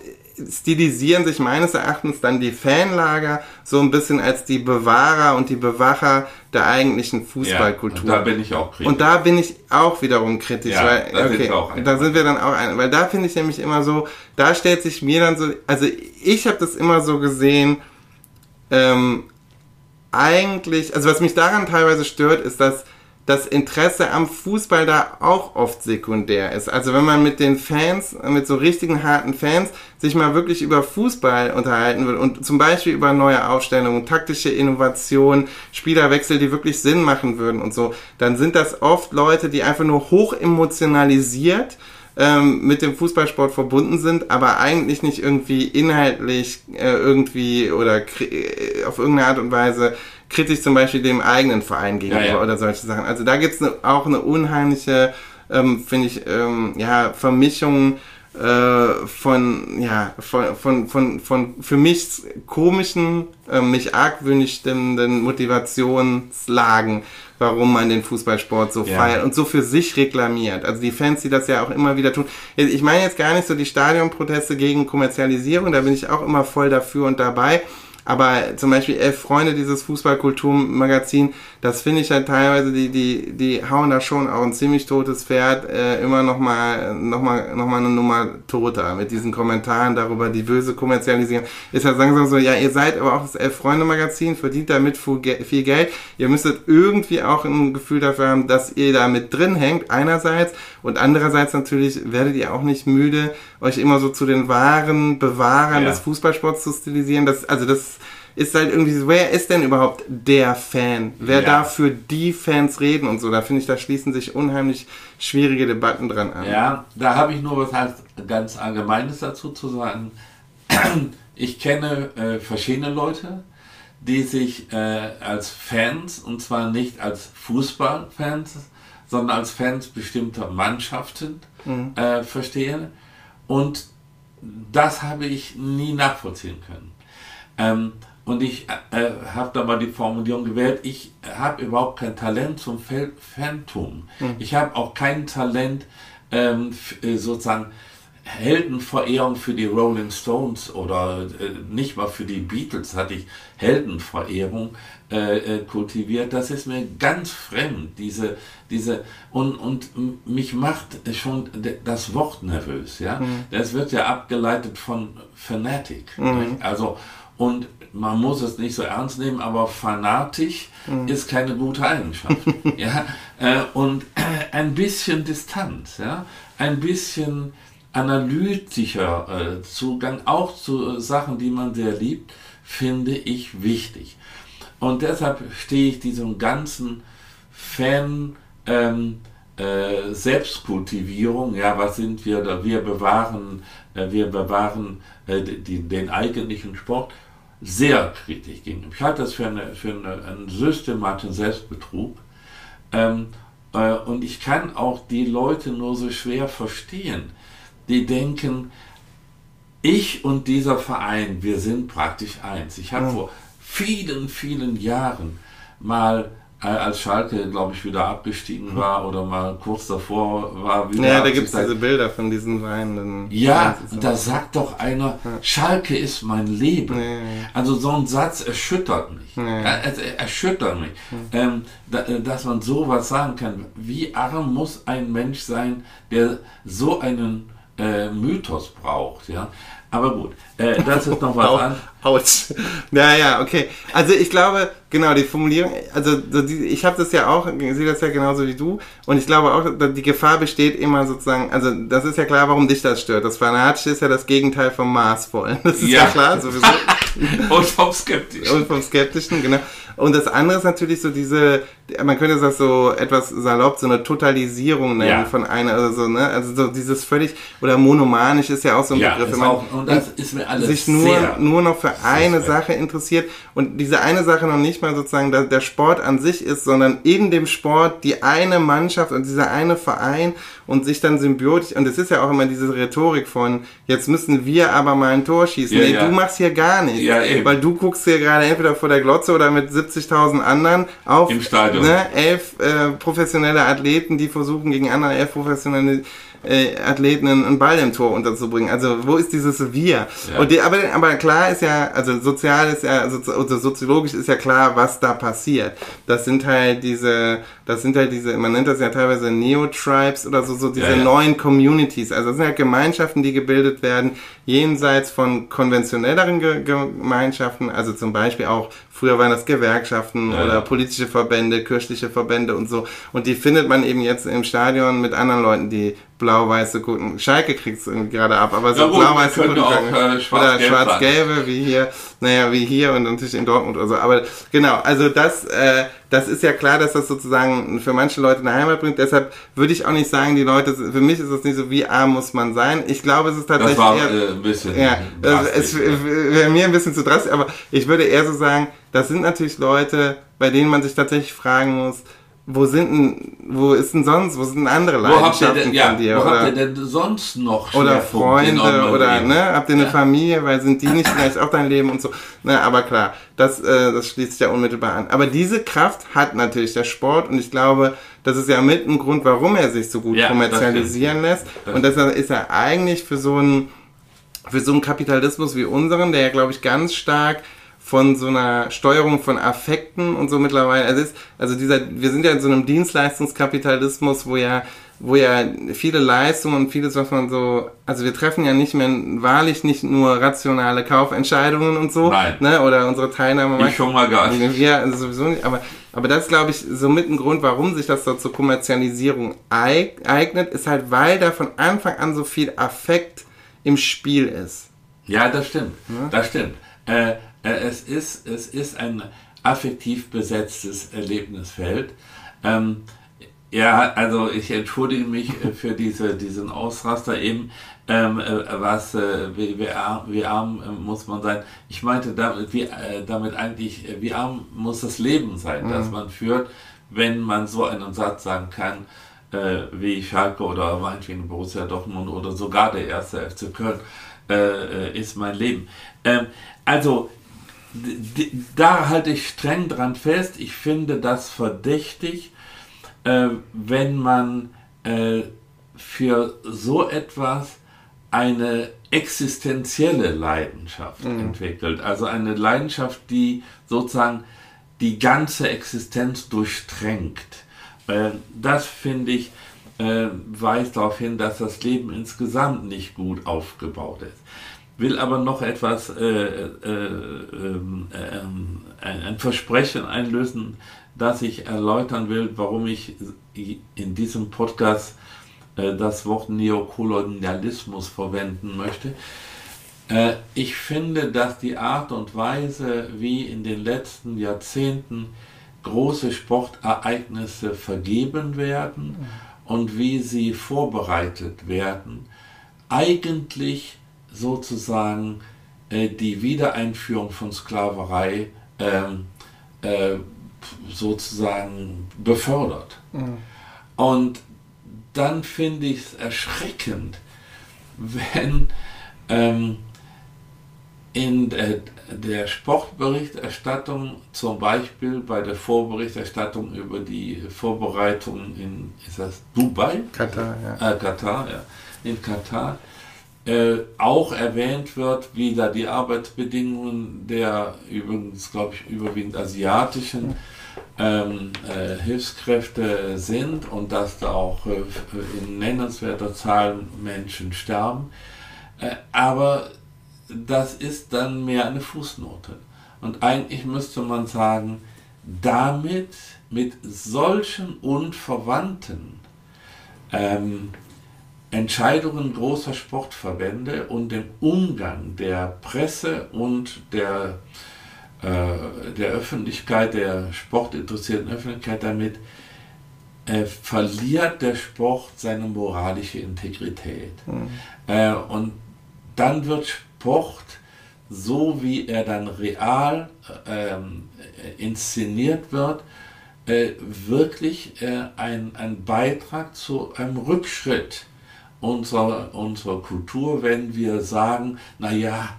stilisieren sich meines Erachtens dann die Fanlager so ein bisschen als die Bewahrer und die Bewacher der eigentlichen Fußballkultur. Ja, da bin ich auch kritisch. Und da bin ich auch wiederum kritisch, ja, weil da, okay, da sind wir dann auch ein, weil da finde ich nämlich immer so, da stellt sich mir dann so, also ich habe das immer so gesehen, ähm, eigentlich, also was mich daran teilweise stört, ist, dass das Interesse am Fußball da auch oft sekundär ist. Also wenn man mit den Fans, mit so richtigen harten Fans, sich mal wirklich über Fußball unterhalten will und zum Beispiel über neue Aufstellungen, taktische Innovationen, Spielerwechsel, die wirklich Sinn machen würden und so, dann sind das oft Leute, die einfach nur hoch emotionalisiert ähm, mit dem Fußballsport verbunden sind, aber eigentlich nicht irgendwie inhaltlich äh, irgendwie oder äh, auf irgendeine Art und Weise kritisch zum Beispiel dem eigenen Verein gegenüber ja, ja. oder solche Sachen. Also da gibt's ne, auch eine unheimliche, ähm, finde ich, ähm, ja, Vermischung äh, von, ja, von, von, von, von für mich komischen, äh, mich argwöhnisch stimmenden Motivationslagen, warum man den Fußballsport so ja. feiert und so für sich reklamiert. Also die Fans, die das ja auch immer wieder tun. Ich meine jetzt gar nicht so die Stadionproteste gegen Kommerzialisierung, da bin ich auch immer voll dafür und dabei. Aber zum Beispiel Elf Freunde, dieses Fußballkulturmagazin, das finde ich halt teilweise, die, die, die hauen da schon auch ein ziemlich totes Pferd äh, immer nochmal noch mal, noch mal eine Nummer toter mit diesen Kommentaren darüber, die böse Kommerzialisierung. Ist halt langsam so, ja, ihr seid aber auch das Elf Freunde Magazin, verdient damit viel Geld. Ihr müsstet irgendwie auch ein Gefühl dafür haben, dass ihr da mit drin hängt, einerseits. Und andererseits natürlich werdet ihr auch nicht müde, euch immer so zu den wahren Bewahrern ja. des Fußballsports zu stilisieren. Das, also das ist halt irgendwie so, wer ist denn überhaupt der Fan? Wer ja. darf für die Fans reden und so? Da finde ich, da schließen sich unheimlich schwierige Debatten dran an. Ja, da habe ich nur was halt ganz Allgemeines dazu zu sagen. (clears throat) Ich kenne äh, verschiedene Leute, die sich äh, als Fans, und zwar nicht als Fußballfans, sondern als Fans bestimmter Mannschaften mhm. äh, verstehen. Und das habe ich nie nachvollziehen können. Ähm, und ich äh, habe da mal die Formulierung gewählt, ich habe überhaupt kein Talent zum Phantom. Mhm. Ich habe auch kein Talent ähm, äh, sozusagen Heldenverehrung für die Rolling Stones oder äh, nicht mal für die Beatles hatte ich Heldenverehrung äh, äh, kultiviert. Das ist mir ganz fremd, diese, diese, und, und mich macht schon das Wort nervös, ja. Mhm. Das wird ja abgeleitet von Fanatic. Mhm. Also, und man muss es nicht so ernst nehmen, aber fanatisch mhm. ist keine gute Eigenschaft. (laughs) ja? Äh, und äh, (clears throat) ein bisschen Distanz, ja? ein bisschen analytischer äh, Zugang, auch zu Sachen, die man sehr liebt, finde ich wichtig. Und deshalb stehe ich diesem ganzen Fan ähm, äh, Selbstkultivierung, ja, was sind wir da? Wir bewahren, äh, wir bewahren äh, den eigentlichen Sport sehr kritisch gegenüber. Ich halte das für, eine, für eine, einen systematischen Selbstbetrug. Ähm, äh, und ich kann auch die Leute nur so schwer verstehen, die denken, ich und dieser Verein, wir sind praktisch eins. Ich habe ja. vor vielen, vielen Jahren mal als Schalke, glaube ich, wieder abgestiegen war oder mal kurz davor war. Wieder ja, da gibt es diese Bilder von diesen weinenden. Ja, da sagt doch einer, ja. Schalke ist mein Leben. Nee. Also so ein Satz erschüttert mich. Nee. Er, er, erschüttert mich. Ähm, da, äh, dass man sowas sagen kann. Wie arm muss ein Mensch sein, der so einen äh, Mythos braucht? Ja? Aber gut, äh, das ist noch was (laughs) an. Autsch. (laughs) Ja, ja, okay. Also ich glaube, genau, die Formulierung, also die, ich habe das ja auch, ich sehe das ja genauso wie du. Und ich glaube auch, die Gefahr besteht immer sozusagen, also das ist ja klar, warum dich das stört. Das Fanatische ist ja das Gegenteil vom Maßvollen. Das ist ja, ja klar, sowieso. (laughs) Und vom Skeptischen. Und vom Skeptischen, genau. Und das andere ist natürlich so diese, man könnte das so etwas salopp, so eine Totalisierung nennen ja. von einer, also so, ne, also so dieses völlig, oder monomanisch ist ja auch so ein ja, Begriff. Auch, und das ist mir alles sich nur, nur noch für eine Sache interessiert. Und diese eine Sache noch nicht mal sozusagen der, der Sport an sich ist, sondern in dem Sport die eine Mannschaft und dieser eine Verein und sich dann symbiotisch, und es ist ja auch immer diese Rhetorik von, jetzt müssen wir aber mal ein Tor schießen. Ja, nee, ja. du machst hier gar nichts. Ja, weil du guckst hier gerade entweder vor der Glotze oder mit 70.000 anderen auf Im Stadion. Ne, elf äh, professionelle Athleten, die versuchen gegen andere elf professionelle äh, Athleten einen Ball im Tor unterzubringen. Also wo ist dieses Wir? Ja. Und die, aber, aber klar ist ja, also sozial ist ja, also soziologisch ist ja klar, was da passiert. Das sind halt diese, das sind halt diese, man nennt das ja teilweise Neo-Tribes oder so, so diese ja, ja. neuen Communities. Also das sind halt Gemeinschaften, die gebildet werden, jenseits von konventionelleren Ge Gemeinschaften, also zum Beispiel auch Früher waren das Gewerkschaften ja, oder ja. politische Verbände, kirchliche Verbände und so. Und die findet man eben jetzt im Stadion mit anderen Leuten, die blau-weiße gucken. Schalke kriegt es gerade ab, aber so ja, blau-weiße gucken. Auch, äh, schwarz oder schwarz-gelbe, wie hier, naja, wie hier und natürlich in Dortmund oder so. Aber genau, also das, äh, das ist ja klar, dass das sozusagen für manche Leute eine Heimat bringt. Deshalb würde ich auch nicht sagen, die Leute, für mich ist es nicht so, wie arm muss man sein. Ich glaube, es ist tatsächlich das war, eher, äh, ein bisschen ja, es wäre mir ein bisschen zu drastisch, aber ich würde eher so sagen, das sind natürlich Leute, bei denen man sich tatsächlich fragen muss, wo sind denn, wo ist denn sonst, wo sind denn andere Leidenschaften denn, ja, von dir? Wo oder, habt ihr denn sonst noch Oder Freunde oder Leben? ne, habt ihr eine ja. Familie, weil sind die nicht (laughs) vielleicht auch dein Leben und so. Ne, aber klar, das, äh, das schließt sich ja unmittelbar an. Aber diese Kraft hat natürlich der Sport und ich glaube, das ist ja mit ein Grund, warum er sich so gut ja, kommerzialisieren lässt. Und deshalb ist er eigentlich für so einen, für so einen Kapitalismus wie unseren, der ja, glaube ich, ganz stark von so einer Steuerung von Affekten und so mittlerweile. Also, ist, also dieser, wir sind ja in so einem Dienstleistungskapitalismus, wo ja, wo ja viele Leistungen und vieles, was man so, also wir treffen ja nicht mehr wahrlich nicht nur rationale Kaufentscheidungen und so, Nein. ne, oder unsere Teilnahme. Ich schon mal gar nicht. Wir also sowieso nicht, aber, aber das ist, glaube ich, so mit ein Grund, warum sich das da zur Kommerzialisierung eignet, ist halt, weil da von Anfang an so viel Affekt im Spiel ist. Ja, das stimmt. Ja? Das stimmt. Äh, es ist, es ist ein affektiv besetztes Erlebnisfeld. Ähm, Ja, also ich entschuldige mich äh, für diese, diesen Ausraster eben. Ähm, äh, was, äh, wie, arm, wie arm äh, muss man sein? Ich meinte damit, wie, äh, damit eigentlich, äh, wie arm muss das Leben sein, mhm. das man führt, wenn man so einen Satz sagen kann, wie Schalke oder meinetwegen Borussia Dortmund oder sogar der erste FC Köln, ist mein Leben. Ähm, also, da halte ich streng dran fest. Ich finde das verdächtig, äh, wenn man äh, für so etwas eine existenzielle Leidenschaft mhm. entwickelt. Also eine Leidenschaft, die sozusagen die ganze Existenz durchtränkt. Äh, das finde ich äh, weist darauf hin, dass das Leben insgesamt nicht gut aufgebaut ist. Will aber noch etwas, äh, äh, ähm, ähm, ein Versprechen einlösen, dass ich erläutern will, warum ich in diesem Podcast äh, das Wort Neokolonialismus verwenden möchte. Äh, ich finde, dass die Art und Weise, wie in den letzten Jahrzehnten große Sportereignisse vergeben werden und wie sie vorbereitet werden, eigentlich sozusagen äh, die Wiedereinführung von Sklaverei ähm, äh, sozusagen befördert. Mhm. Und dann finde ich es erschreckend, (laughs) wenn ähm, in der, der, Sportberichterstattung, zum Beispiel bei der Vorberichterstattung über die Vorbereitungen in ist das Dubai? Katar, ja. Äh, Katar, ja. In Katar äh, auch erwähnt wird, wie da die Arbeitsbedingungen der übrigens, glaube ich, überwiegend asiatischen ähm, äh, Hilfskräfte sind und dass da auch äh, in nennenswerter Zahl Menschen sterben. Äh, aber das ist dann mehr eine Fußnote. Und eigentlich müsste man sagen, damit, mit solchen unverwandten ähm, Entscheidungen großer Sportverbände und dem Umgang der Presse und der, äh, der Öffentlichkeit, der sportinteressierten Öffentlichkeit damit, äh, verliert der Sport seine moralische Integrität. Mhm. Äh, und dann wird Sport, so wie er dann real ähm, inszeniert wird, äh, wirklich äh, ein, ein Beitrag zu einem Rückschritt unserer, unserer Kultur, wenn wir sagen, naja,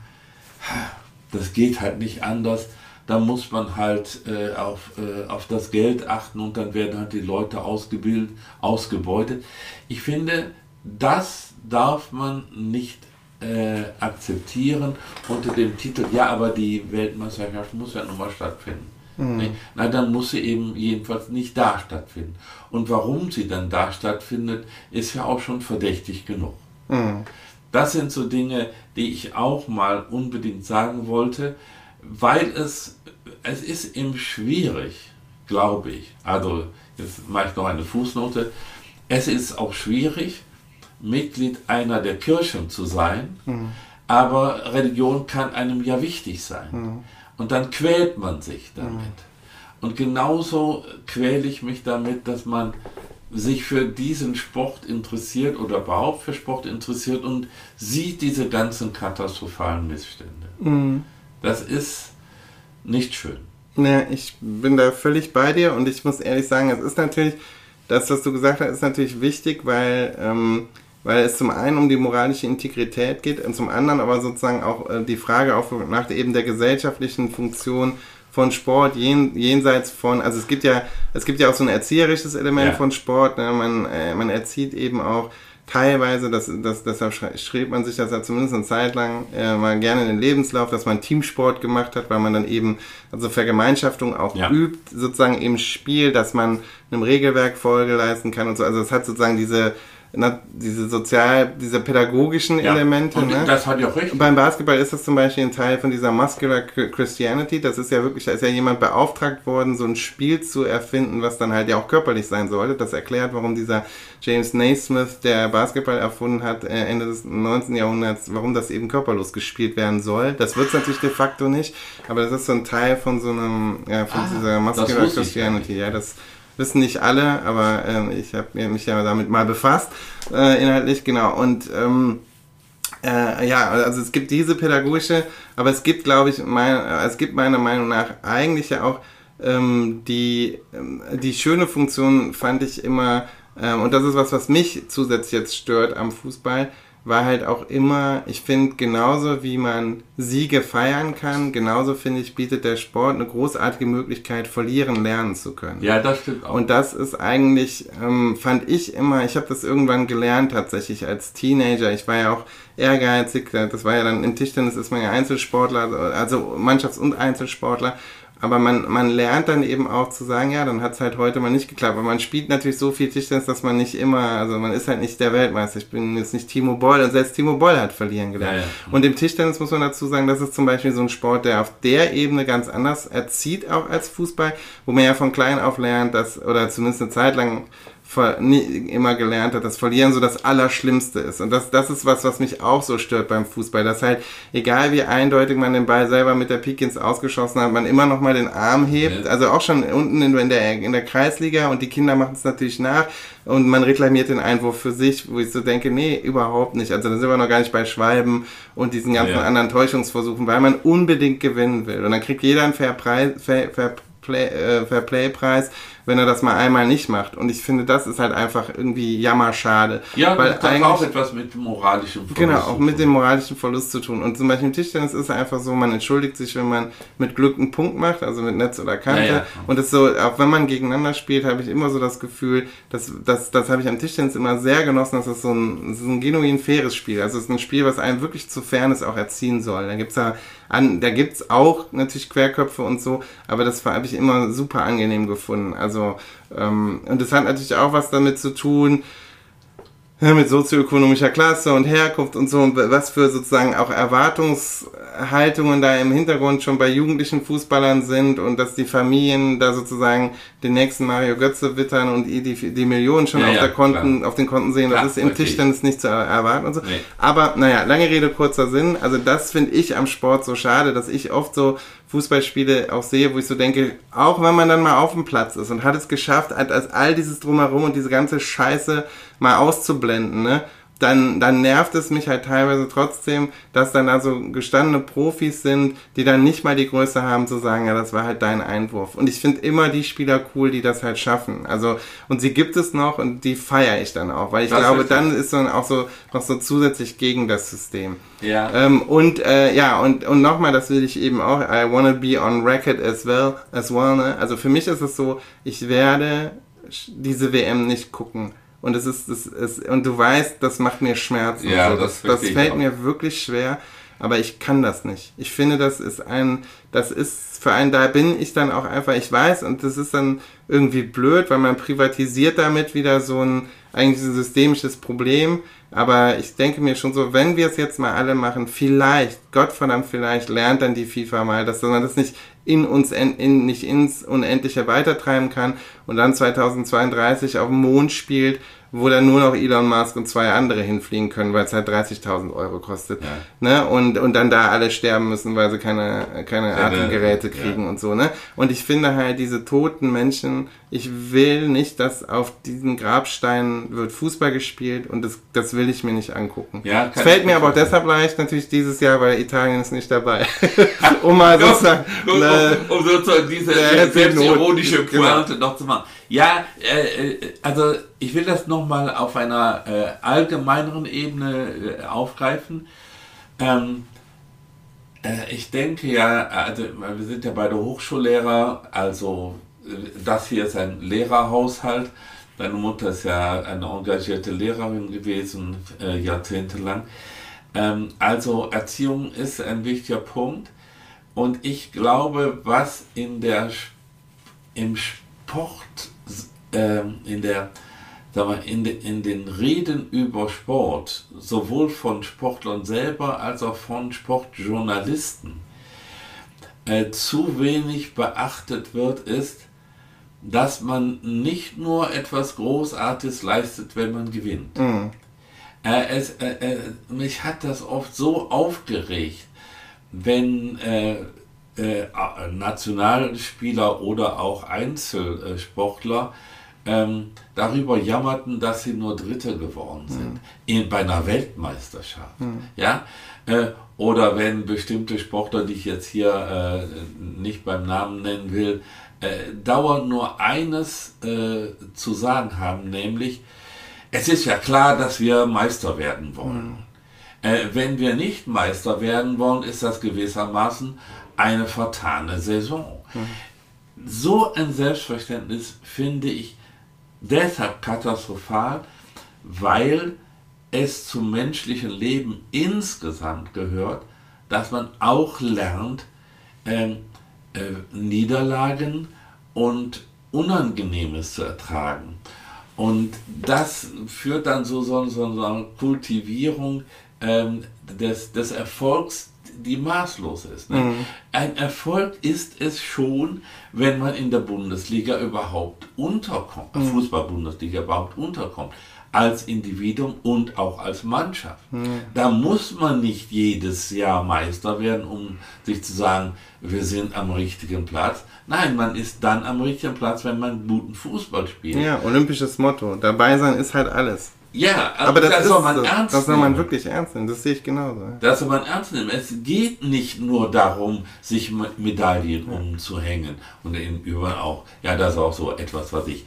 das geht halt nicht anders, da muss man halt äh, auf, äh, auf das Geld achten und dann werden halt die Leute ausgebildet, ausgebeutet. Ich finde, das darf man nicht äh, akzeptieren unter dem Titel, ja, aber die Weltmeisterschaft muss ja nun mal stattfinden. Mhm. Na, dann muss sie eben jedenfalls nicht da stattfinden. Und warum sie dann da stattfindet, ist ja auch schon verdächtig genug. Mhm. Das sind so Dinge, die ich auch mal unbedingt sagen wollte, weil es, es ist eben schwierig, glaube ich. Also, jetzt mache ich noch eine Fußnote. Es ist auch schwierig, Mitglied einer der Kirchen zu sein, mhm. aber Religion kann einem ja wichtig sein. Mhm. Und dann quält man sich damit. Mhm. Und genauso quäle ich mich damit, dass man sich für diesen Sport interessiert oder überhaupt für Sport interessiert und sieht diese ganzen katastrophalen Missstände. Mhm. Das ist nicht schön. Ja, ich bin da völlig bei dir und ich muss ehrlich sagen, es ist natürlich, das, was du gesagt hast, ist natürlich wichtig, weil ähm, weil es zum einen um die moralische Integrität geht und zum anderen aber sozusagen auch äh, die Frage auch nach eben der gesellschaftlichen Funktion von Sport jen, jenseits von, also es gibt ja, es gibt ja auch so ein erzieherisches Element ja. von Sport, ne? man, äh, man erzieht eben auch teilweise, das, das, deshalb schreibt man sich das ja zumindest eine Zeit lang äh, mal gerne in den Lebenslauf, dass man Teamsport gemacht hat, weil man dann eben also Vergemeinschaftung auch ja. übt, sozusagen im Spiel, dass man einem Regelwerk Folge leisten kann und so. Also es hat sozusagen diese diese sozial, diese pädagogischen ja. Elemente. Und ne? das hat ja auch recht. Beim Basketball ist das zum Beispiel ein Teil von dieser Muscular Christianity. Das ist ja wirklich, da ist ja jemand beauftragt worden, so ein Spiel zu erfinden, was dann halt ja auch körperlich sein sollte. Das erklärt, warum dieser James Naismith, der Basketball erfunden hat, äh, Ende des 19. Jahrhunderts, warum das eben körperlos gespielt werden soll. Das wird es natürlich de facto nicht, aber das ist so ein Teil von so einem, ja, von ah, dieser Muscular Christianity. Ja, das Wissen nicht alle, aber ähm, ich habe mich ja damit mal befasst, äh, inhaltlich, genau. Und ähm, äh, ja, also es gibt diese pädagogische, aber es gibt, glaube ich, mein, es gibt meiner Meinung nach eigentlich ja auch ähm, die, ähm, die schöne Funktion fand ich immer, ähm, und das ist was, was mich zusätzlich jetzt stört am Fußball, war halt auch immer, ich finde, genauso wie man Siege feiern kann, genauso finde ich, bietet der Sport eine großartige Möglichkeit, verlieren lernen zu können. Ja, das stimmt auch. Und das ist eigentlich, ähm, fand ich immer, ich habe das irgendwann gelernt tatsächlich als Teenager. Ich war ja auch ehrgeizig, das war ja dann im Tischtennis ist man ja Einzelsportler, also Mannschafts- und Einzelsportler. Aber man, man lernt dann eben auch zu sagen, ja, dann hat es halt heute mal nicht geklappt. Aber man spielt natürlich so viel Tischtennis, dass man nicht immer, also man ist halt nicht der Weltmeister. Ich bin jetzt nicht Timo Boll und selbst Timo Boll hat verlieren gelernt. Ja, ja. Und im Tischtennis muss man dazu sagen, das ist zum Beispiel so ein Sport, der auf der Ebene ganz anders erzieht, auch als Fußball, wo man ja von klein auf lernt, dass, oder zumindest eine Zeit lang immer gelernt hat, dass Verlieren so das Allerschlimmste ist. Und das, das ist was, was mich auch so stört beim Fußball. Dass halt, egal wie eindeutig man den Ball selber mit der Pikins ausgeschossen hat, man immer noch mal den Arm hebt. Ja. Also auch schon unten in, in, der, in der Kreisliga und die Kinder machen es natürlich nach und man reklamiert den Einwurf für sich, wo ich so denke, nee, überhaupt nicht. Also da sind wir noch gar nicht bei Schwalben und diesen ganzen ja. anderen Täuschungsversuchen, weil man unbedingt gewinnen will. Und dann kriegt jeder einen Fair, Preis, Fair, Fair Play, äh, Fair Play Preis wenn er das mal einmal nicht macht. Und ich finde, das ist halt einfach irgendwie jammerschade. Ja, weil das hat auch etwas mit moralischem Verlust Genau, auch mit dem moralischen Verlust zu tun. Und zum Beispiel im Tischtennis ist es einfach so, man entschuldigt sich, wenn man mit Glück einen Punkt macht, also mit Netz oder Kante. Ja, ja. Und es so, auch wenn man gegeneinander spielt, habe ich immer so das Gefühl, dass, dass das habe ich am Tischtennis immer sehr genossen, dass das so ein, das ist ein genuin faires Spiel. Also es ist ein Spiel, was einem wirklich zu Fairness auch erziehen soll. Da gibt's ja an, da gibt's auch natürlich Querköpfe und so, aber das habe ich immer super angenehm gefunden. Also, ähm, und das hat natürlich auch was damit zu tun, mit sozioökonomischer Klasse und Herkunft und so, und was für sozusagen auch Erwartungshaltungen da im Hintergrund schon bei jugendlichen Fußballern sind und dass die Familien da sozusagen den nächsten Mario Götze wittern und die, die Millionen schon ja, auf, ja, der Konten, auf den Konten sehen, klar, das ist im okay. Tischtennis nicht zu erwarten und so. Nee. Aber naja, lange Rede, kurzer Sinn. Also das finde ich am Sport so schade, dass ich oft so Fußballspiele auch sehe, wo ich so denke, auch wenn man dann mal auf dem Platz ist und hat es geschafft, all dieses drumherum und diese ganze Scheiße mal auszublenden, ne? Dann, dann nervt es mich halt teilweise trotzdem, dass dann da so gestandene Profis sind, die dann nicht mal die Größe haben zu sagen, ja, das war halt dein Einwurf. Und ich finde immer die Spieler cool, die das halt schaffen. Also, und sie gibt es noch und die feiere ich dann auch, weil ich das glaube, dann ist dann auch so noch so zusätzlich gegen das System. Ja. Ähm, und äh, ja, und, und nochmal, das will ich eben auch, I wanna be on record as well, as well, ne? Also für mich ist es so, ich werde diese WM nicht gucken und es ist, es ist, und du weißt, das macht mir Schmerzen. Ja, so. das, das, das fällt mir wirklich schwer, aber ich kann das nicht. Ich finde, das ist ein, das ist für einen, da bin ich dann auch einfach, ich weiß, und das ist dann irgendwie blöd, weil man privatisiert damit wieder so ein, eigentlich ein systemisches Problem. Aber ich denke mir schon so, wenn wir es jetzt mal alle machen, vielleicht, Gottverdammt, vielleicht lernt dann die FIFA mal, dass man das nicht in uns, in, nicht ins Unendliche weitertreiben kann und dann 2032 auf dem Mond spielt wo dann nur noch Elon Musk und zwei andere hinfliegen können, weil es halt 30.000 Euro kostet. Ja. Ne? Und, und dann da alle sterben müssen, weil sie keine, keine Atemgeräte kriegen ja. und so. Ne? Und ich finde halt diese toten Menschen, ich will nicht, dass auf diesen Grabsteinen wird Fußball gespielt und das, das will ich mir nicht angucken. Ja, es fällt mir aber auch deshalb leicht natürlich dieses Jahr, weil Italien ist nicht dabei. (laughs) um mal (laughs) sozusagen... um, um, um sozusagen diese selbstironische. Pointe genau. noch zu machen. Ja, äh, äh, also ich will das nochmal auf einer äh, allgemeineren Ebene äh, aufgreifen. Ähm, äh, ich denke ja, also wir sind ja beide Hochschullehrer, also äh, das hier ist ein Lehrerhaushalt. Deine Mutter ist ja eine engagierte Lehrerin gewesen, jahrzehntelang. Ähm, also Erziehung ist ein wichtiger Punkt. Und ich glaube, was in der, im Sport ähm, in der in, de, in den Reden über Sport, sowohl von Sportlern selber als auch von Sportjournalisten, äh, zu wenig beachtet wird, ist, dass man nicht nur etwas Großartiges leistet, wenn man gewinnt. Mhm. Äh, es, äh, äh mich hat das oft so aufgeregt, wenn äh, Nationalspieler oder auch Einzelsportler ähm, darüber jammerten, dass sie nur Dritte geworden sind mhm. in, bei einer Weltmeisterschaft. Mhm. Ja? Äh, oder wenn bestimmte Sportler, die ich jetzt hier äh, nicht beim Namen nennen will, äh, dauernd nur eines äh, zu sagen haben, nämlich, es ist ja klar, dass wir Meister werden wollen. Mhm. Äh, wenn wir nicht Meister werden wollen, ist das gewissermaßen eine vertane Saison. Mhm. So ein Selbstverständnis finde ich deshalb katastrophal, weil es zum menschlichen Leben insgesamt gehört, dass man auch lernt, äh, äh, Niederlagen und Unangenehmes zu ertragen. Und das führt dann zu so, so, so einer Kultivierung ähm, des, des Erfolgs, die maßlos ist. Ne? Mhm. Ein Erfolg ist es schon, wenn man in der Bundesliga überhaupt unterkommt, mhm. Fußball-Bundesliga überhaupt unterkommt, als Individuum und auch als Mannschaft. Mhm. Da muss man nicht jedes Jahr Meister werden, um sich zu sagen, wir sind am richtigen Platz. Nein, man ist dann am richtigen Platz, wenn man guten Fußball spielt. Ja, olympisches Motto. Dabei sein ist halt alles. Ja, aber, aber das, das soll man das, ernst Das soll man wirklich ernst nehmen, das sehe ich genauso. Das soll man ernst nehmen. Es geht nicht nur darum, sich Medaillen ja. umzuhängen. Und in über auch, ja, das ist auch so etwas, was ich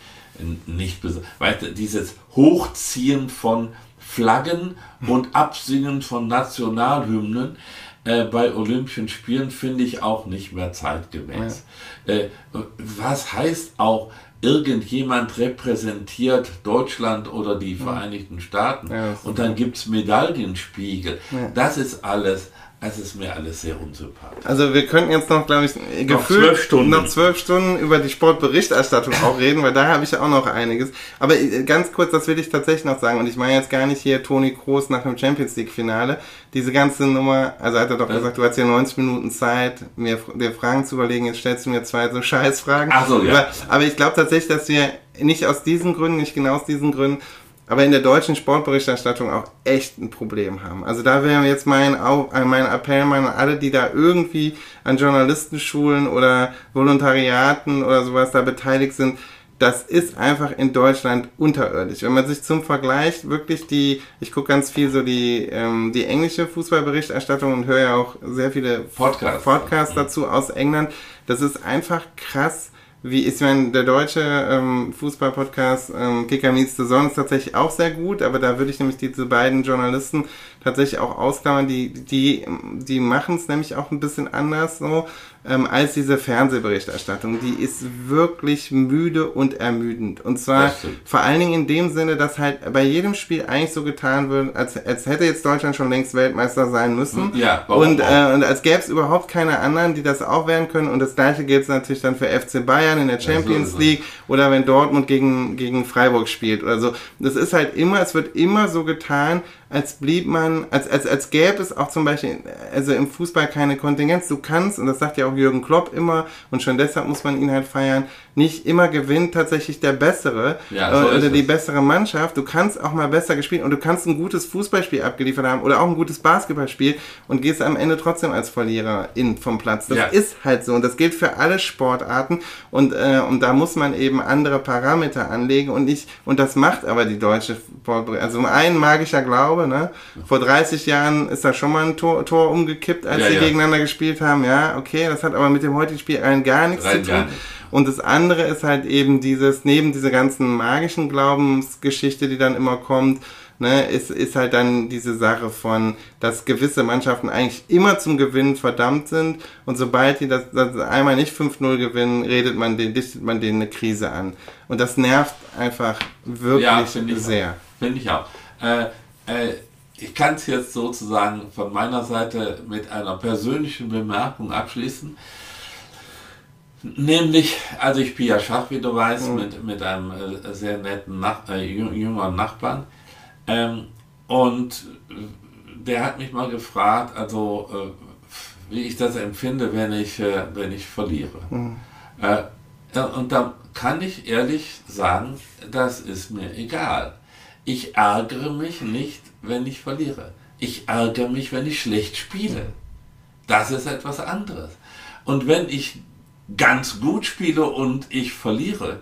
nicht weißt du, dieses Hochziehen von Flaggen und Absingen von Nationalhymnen äh, bei Olympischen Spielen finde ich auch nicht mehr zeitgemäß. Ja. Äh, was heißt auch irgendjemand repräsentiert Deutschland oder die Vereinigten Staaten ja, und dann gibt es Medaillenspiegel. Ja. Das ist alles es ist mir alles sehr unsympathisch. Also wir könnten jetzt noch, glaube ich, gefühlt zwölf Stunden. noch zwölf Stunden über die Sportberichterstattung (laughs) auch reden, weil da habe ich ja auch noch einiges. Aber äh, ganz kurz, das will ich tatsächlich noch sagen. Und ich meine jetzt gar nicht hier Toni Kroos nach dem Champions League Finale. Diese ganze Nummer, also hat er doch ja. gesagt, du hast hier 90 Minuten Zeit, mir dir Fragen zu überlegen. Jetzt stellst du mir zwei so (laughs) Scheißfragen. Ach so, ja. Aber, aber ich glaube tatsächlich, dass wir nicht aus diesen Gründen, nicht genau aus diesen Gründen, aber in der deutschen Sportberichterstattung auch echt ein Problem haben. Also da wäre jetzt mein, äh, mein Appell an alle, die da irgendwie an Journalistenschulen oder Volontariaten oder sowas da beteiligt sind, das ist einfach in Deutschland unterirdisch. Wenn man sich zum Vergleich wirklich die, ich gucke ganz viel so die, ähm, die englische Fußballberichterstattung und höre ja auch sehr viele Podcasts, Podcasts dazu aus England, das ist einfach krass, wie ist mein der deutsche ähm, Fußball-Podcast ähm, Kicker Meets the Zone ist tatsächlich auch sehr gut, aber da würde ich nämlich diese beiden Journalisten tatsächlich auch ausklammern, die die die machen es nämlich auch ein bisschen anders so ähm, als diese Fernsehberichterstattung. Die ist wirklich müde und ermüdend. Und zwar vor allen Dingen in dem Sinne, dass halt bei jedem Spiel eigentlich so getan wird, als, als hätte jetzt Deutschland schon längst Weltmeister sein müssen. Ja, und, äh, und als gäbe es überhaupt keine anderen, die das auch werden können. Und das gleiche gilt natürlich dann für FC Bayern in der Champions ja, so League oder wenn Dortmund gegen, gegen Freiburg spielt oder so. Das ist halt immer, es wird immer so getan, als blieb man, als, als, als gäbe es auch zum Beispiel, also im Fußball keine Kontingenz. Du kannst, und das sagt ja auch Jürgen Klopp immer, und schon deshalb muss man ihn halt feiern, nicht immer gewinnt tatsächlich der Bessere ja, so äh, oder die es. bessere Mannschaft. Du kannst auch mal besser gespielt und du kannst ein gutes Fußballspiel abgeliefert haben oder auch ein gutes Basketballspiel und gehst am Ende trotzdem als Verlierer in vom Platz. Das ja. ist halt so und das gilt für alle Sportarten und, äh, und da muss man eben andere Parameter anlegen und nicht, und das macht aber die deutsche. Also ein magischer Glaube, ne? Vor 30 Jahren ist da schon mal ein Tor, Tor umgekippt, als ja, sie gegeneinander gespielt haben. Ja, okay, das hat aber mit dem heutigen Spiel rein gar nichts rein zu tun. Und das andere ist halt eben dieses, neben dieser ganzen magischen Glaubensgeschichte, die dann immer kommt, ne, ist, ist halt dann diese Sache von, dass gewisse Mannschaften eigentlich immer zum Gewinnen verdammt sind und sobald die das, das einmal nicht 5-0 gewinnen, redet man den, dichtet man denen eine Krise an. Und das nervt einfach wirklich ja, find sehr. Finde ich auch. Äh, äh, ich kann es jetzt sozusagen von meiner Seite mit einer persönlichen Bemerkung abschließen. Nämlich, also ich spiele ja Schach, wie du weißt, mhm. mit, mit einem äh, sehr netten Nach äh, jüngeren Nachbarn. Ähm, und der hat mich mal gefragt, also äh, wie ich das empfinde, wenn ich, äh, wenn ich verliere. Mhm. Äh, und da kann ich ehrlich sagen, das ist mir egal. Ich ärgere mich nicht, wenn ich verliere. Ich ärgere mich, wenn ich schlecht spiele. Das ist etwas anderes. Und wenn ich ganz gut spiele und ich verliere,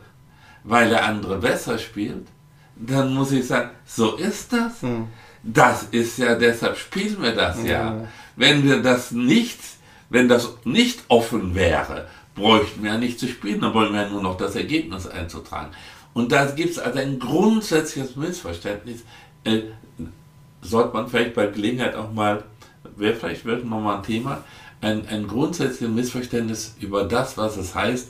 weil der andere besser spielt, dann muss ich sagen, so ist das. Hm. Das ist ja, deshalb spielen wir das ja. Ja. Wenn wir das nicht, wenn das nicht offen wäre, bräuchten wir ja nicht zu spielen, dann wollen wir ja nur noch das Ergebnis einzutragen. Und da gibt es also ein grundsätzliches Missverständnis. Äh, sollte man vielleicht bei Gelegenheit auch mal, wäre vielleicht wirklich nochmal ein Thema, ein, ein grundsätzliches Missverständnis über das, was es heißt,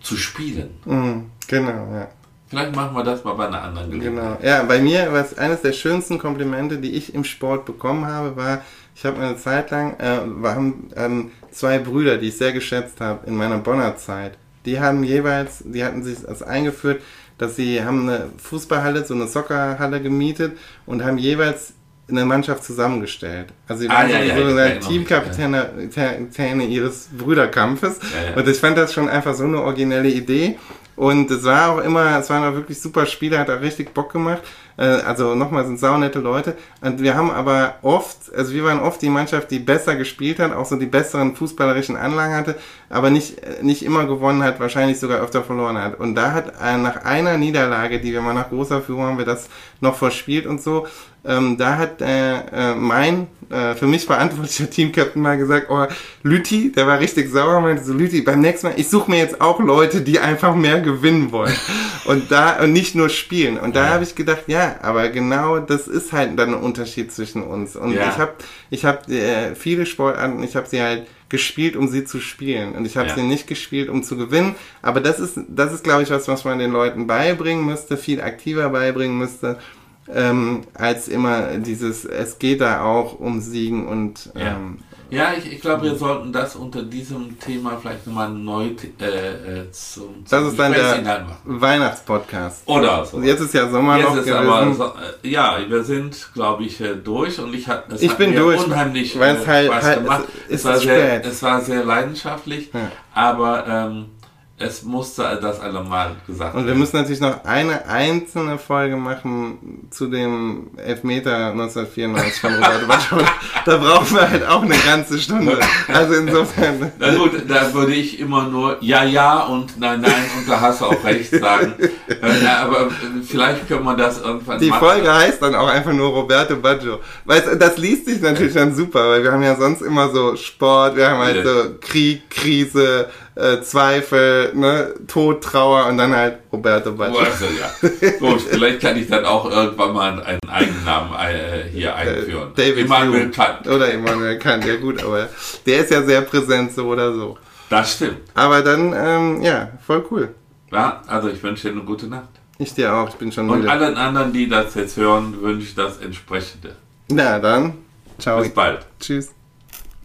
zu spielen. Mhm, genau, ja. Vielleicht machen wir das mal bei einer anderen Gelegenheit. Genau. Ja, bei mir war es eines der schönsten Komplimente, die ich im Sport bekommen habe, war, ich habe eine Zeit lang, äh, wir haben ähm, zwei Brüder, die ich sehr geschätzt habe in meiner Bonner Zeit. Die haben jeweils, die hatten sich das eingeführt, dass sie haben eine Fußballhalle, so eine Soccerhalle gemietet und haben jeweils eine Mannschaft zusammengestellt. Also sie Ah, waren ja, ja, sozusagen erinnere mich, Teamkapitäne Kapitäne ihres Brüderkampfes. Ja, ja. Und ich fand das schon einfach so eine originelle Idee. Und es war auch immer, es waren auch wirklich super Spiele, hat auch richtig Bock gemacht. Äh, Also nochmal sind saunette Leute. Und wir haben aber oft, also wir waren oft die Mannschaft, die besser gespielt hat, auch so die besseren fußballerischen Anlagen hatte, aber nicht, nicht immer gewonnen hat, wahrscheinlich sogar öfter verloren hat. Und da hat äh, nach einer Niederlage, die wir mal nach großer Führung haben wir das noch verspielt und so, ähm, da hat äh, äh, mein äh, für mich verantwortlicher (laughs) Teamcaptain mal gesagt, oh, Lüti, der war richtig sauer, meinte so, Lüti, beim nächsten Mal, ich suche mir jetzt auch Leute, die einfach mehr gewinnen wollen (laughs) und da und nicht nur spielen. Und da Ja. habe ich gedacht, ja, aber genau das ist halt dann ein Unterschied zwischen uns. Und Ja. ich habe ich hab, äh, viele Sportarten, ich habe sie halt gespielt, um sie zu spielen. Und ich habe Ja. sie nicht gespielt, um zu gewinnen. Aber das ist, das ist, glaube ich, was, was man den Leuten beibringen müsste, viel aktiver beibringen müsste, ähm, als immer dieses, es geht da auch um Siegen und Ja. ähm, Ja, ich, ich glaube, wir sollten das unter diesem Thema vielleicht nochmal neu äh, äh, zum, das ist dann der. Weihnachtspodcast. Oder so. Und jetzt ist ja Sommer Jetzt noch ist gewesen. aber so, äh, ja, wir sind, glaube ich, äh, durch und ich hat, es Ich hat bin mir durch, unheimlich weil es halt- Spaß halt- gemacht. es- Es, es war sehr, spät. es war sehr leidenschaftlich, Ja. aber ähm, es musste das allemal gesagt Und wir müssen natürlich noch eine einzelne Folge machen zu dem Elfmeter 1994 von Roberto Baggio. (laughs) da brauchen wir halt auch eine ganze Stunde. Also insofern. Na gut, da würde ich immer nur ja, ja und nein, nein und da hast du auch recht sagen. (laughs) Äh, na, aber äh, vielleicht können wir das irgendwann Die machen. Folge heißt dann auch einfach nur Roberto Baggio. Weißt du, das liest sich natürlich dann super, weil wir haben ja sonst immer so Sport, wir haben halt so Krieg, Krise, äh, Zweifel, ne, Tod, Trauer und dann halt Roberto Baggio. Also, ja. Gut, vielleicht kann ich dann auch irgendwann mal einen Eigennamen äh, hier einführen. David Immanuel. Kant. Oder Immanuel Kant, ja gut, aber der ist ja sehr präsent so oder so. Das stimmt. Aber dann, ähm, ja, voll cool. Ja, also ich wünsche dir eine gute Nacht. Ich dir auch, ich bin schon Und müde. allen anderen, die das jetzt hören, wünsche ich das entsprechende. Na dann, ciao. Bis bald. Tschüss.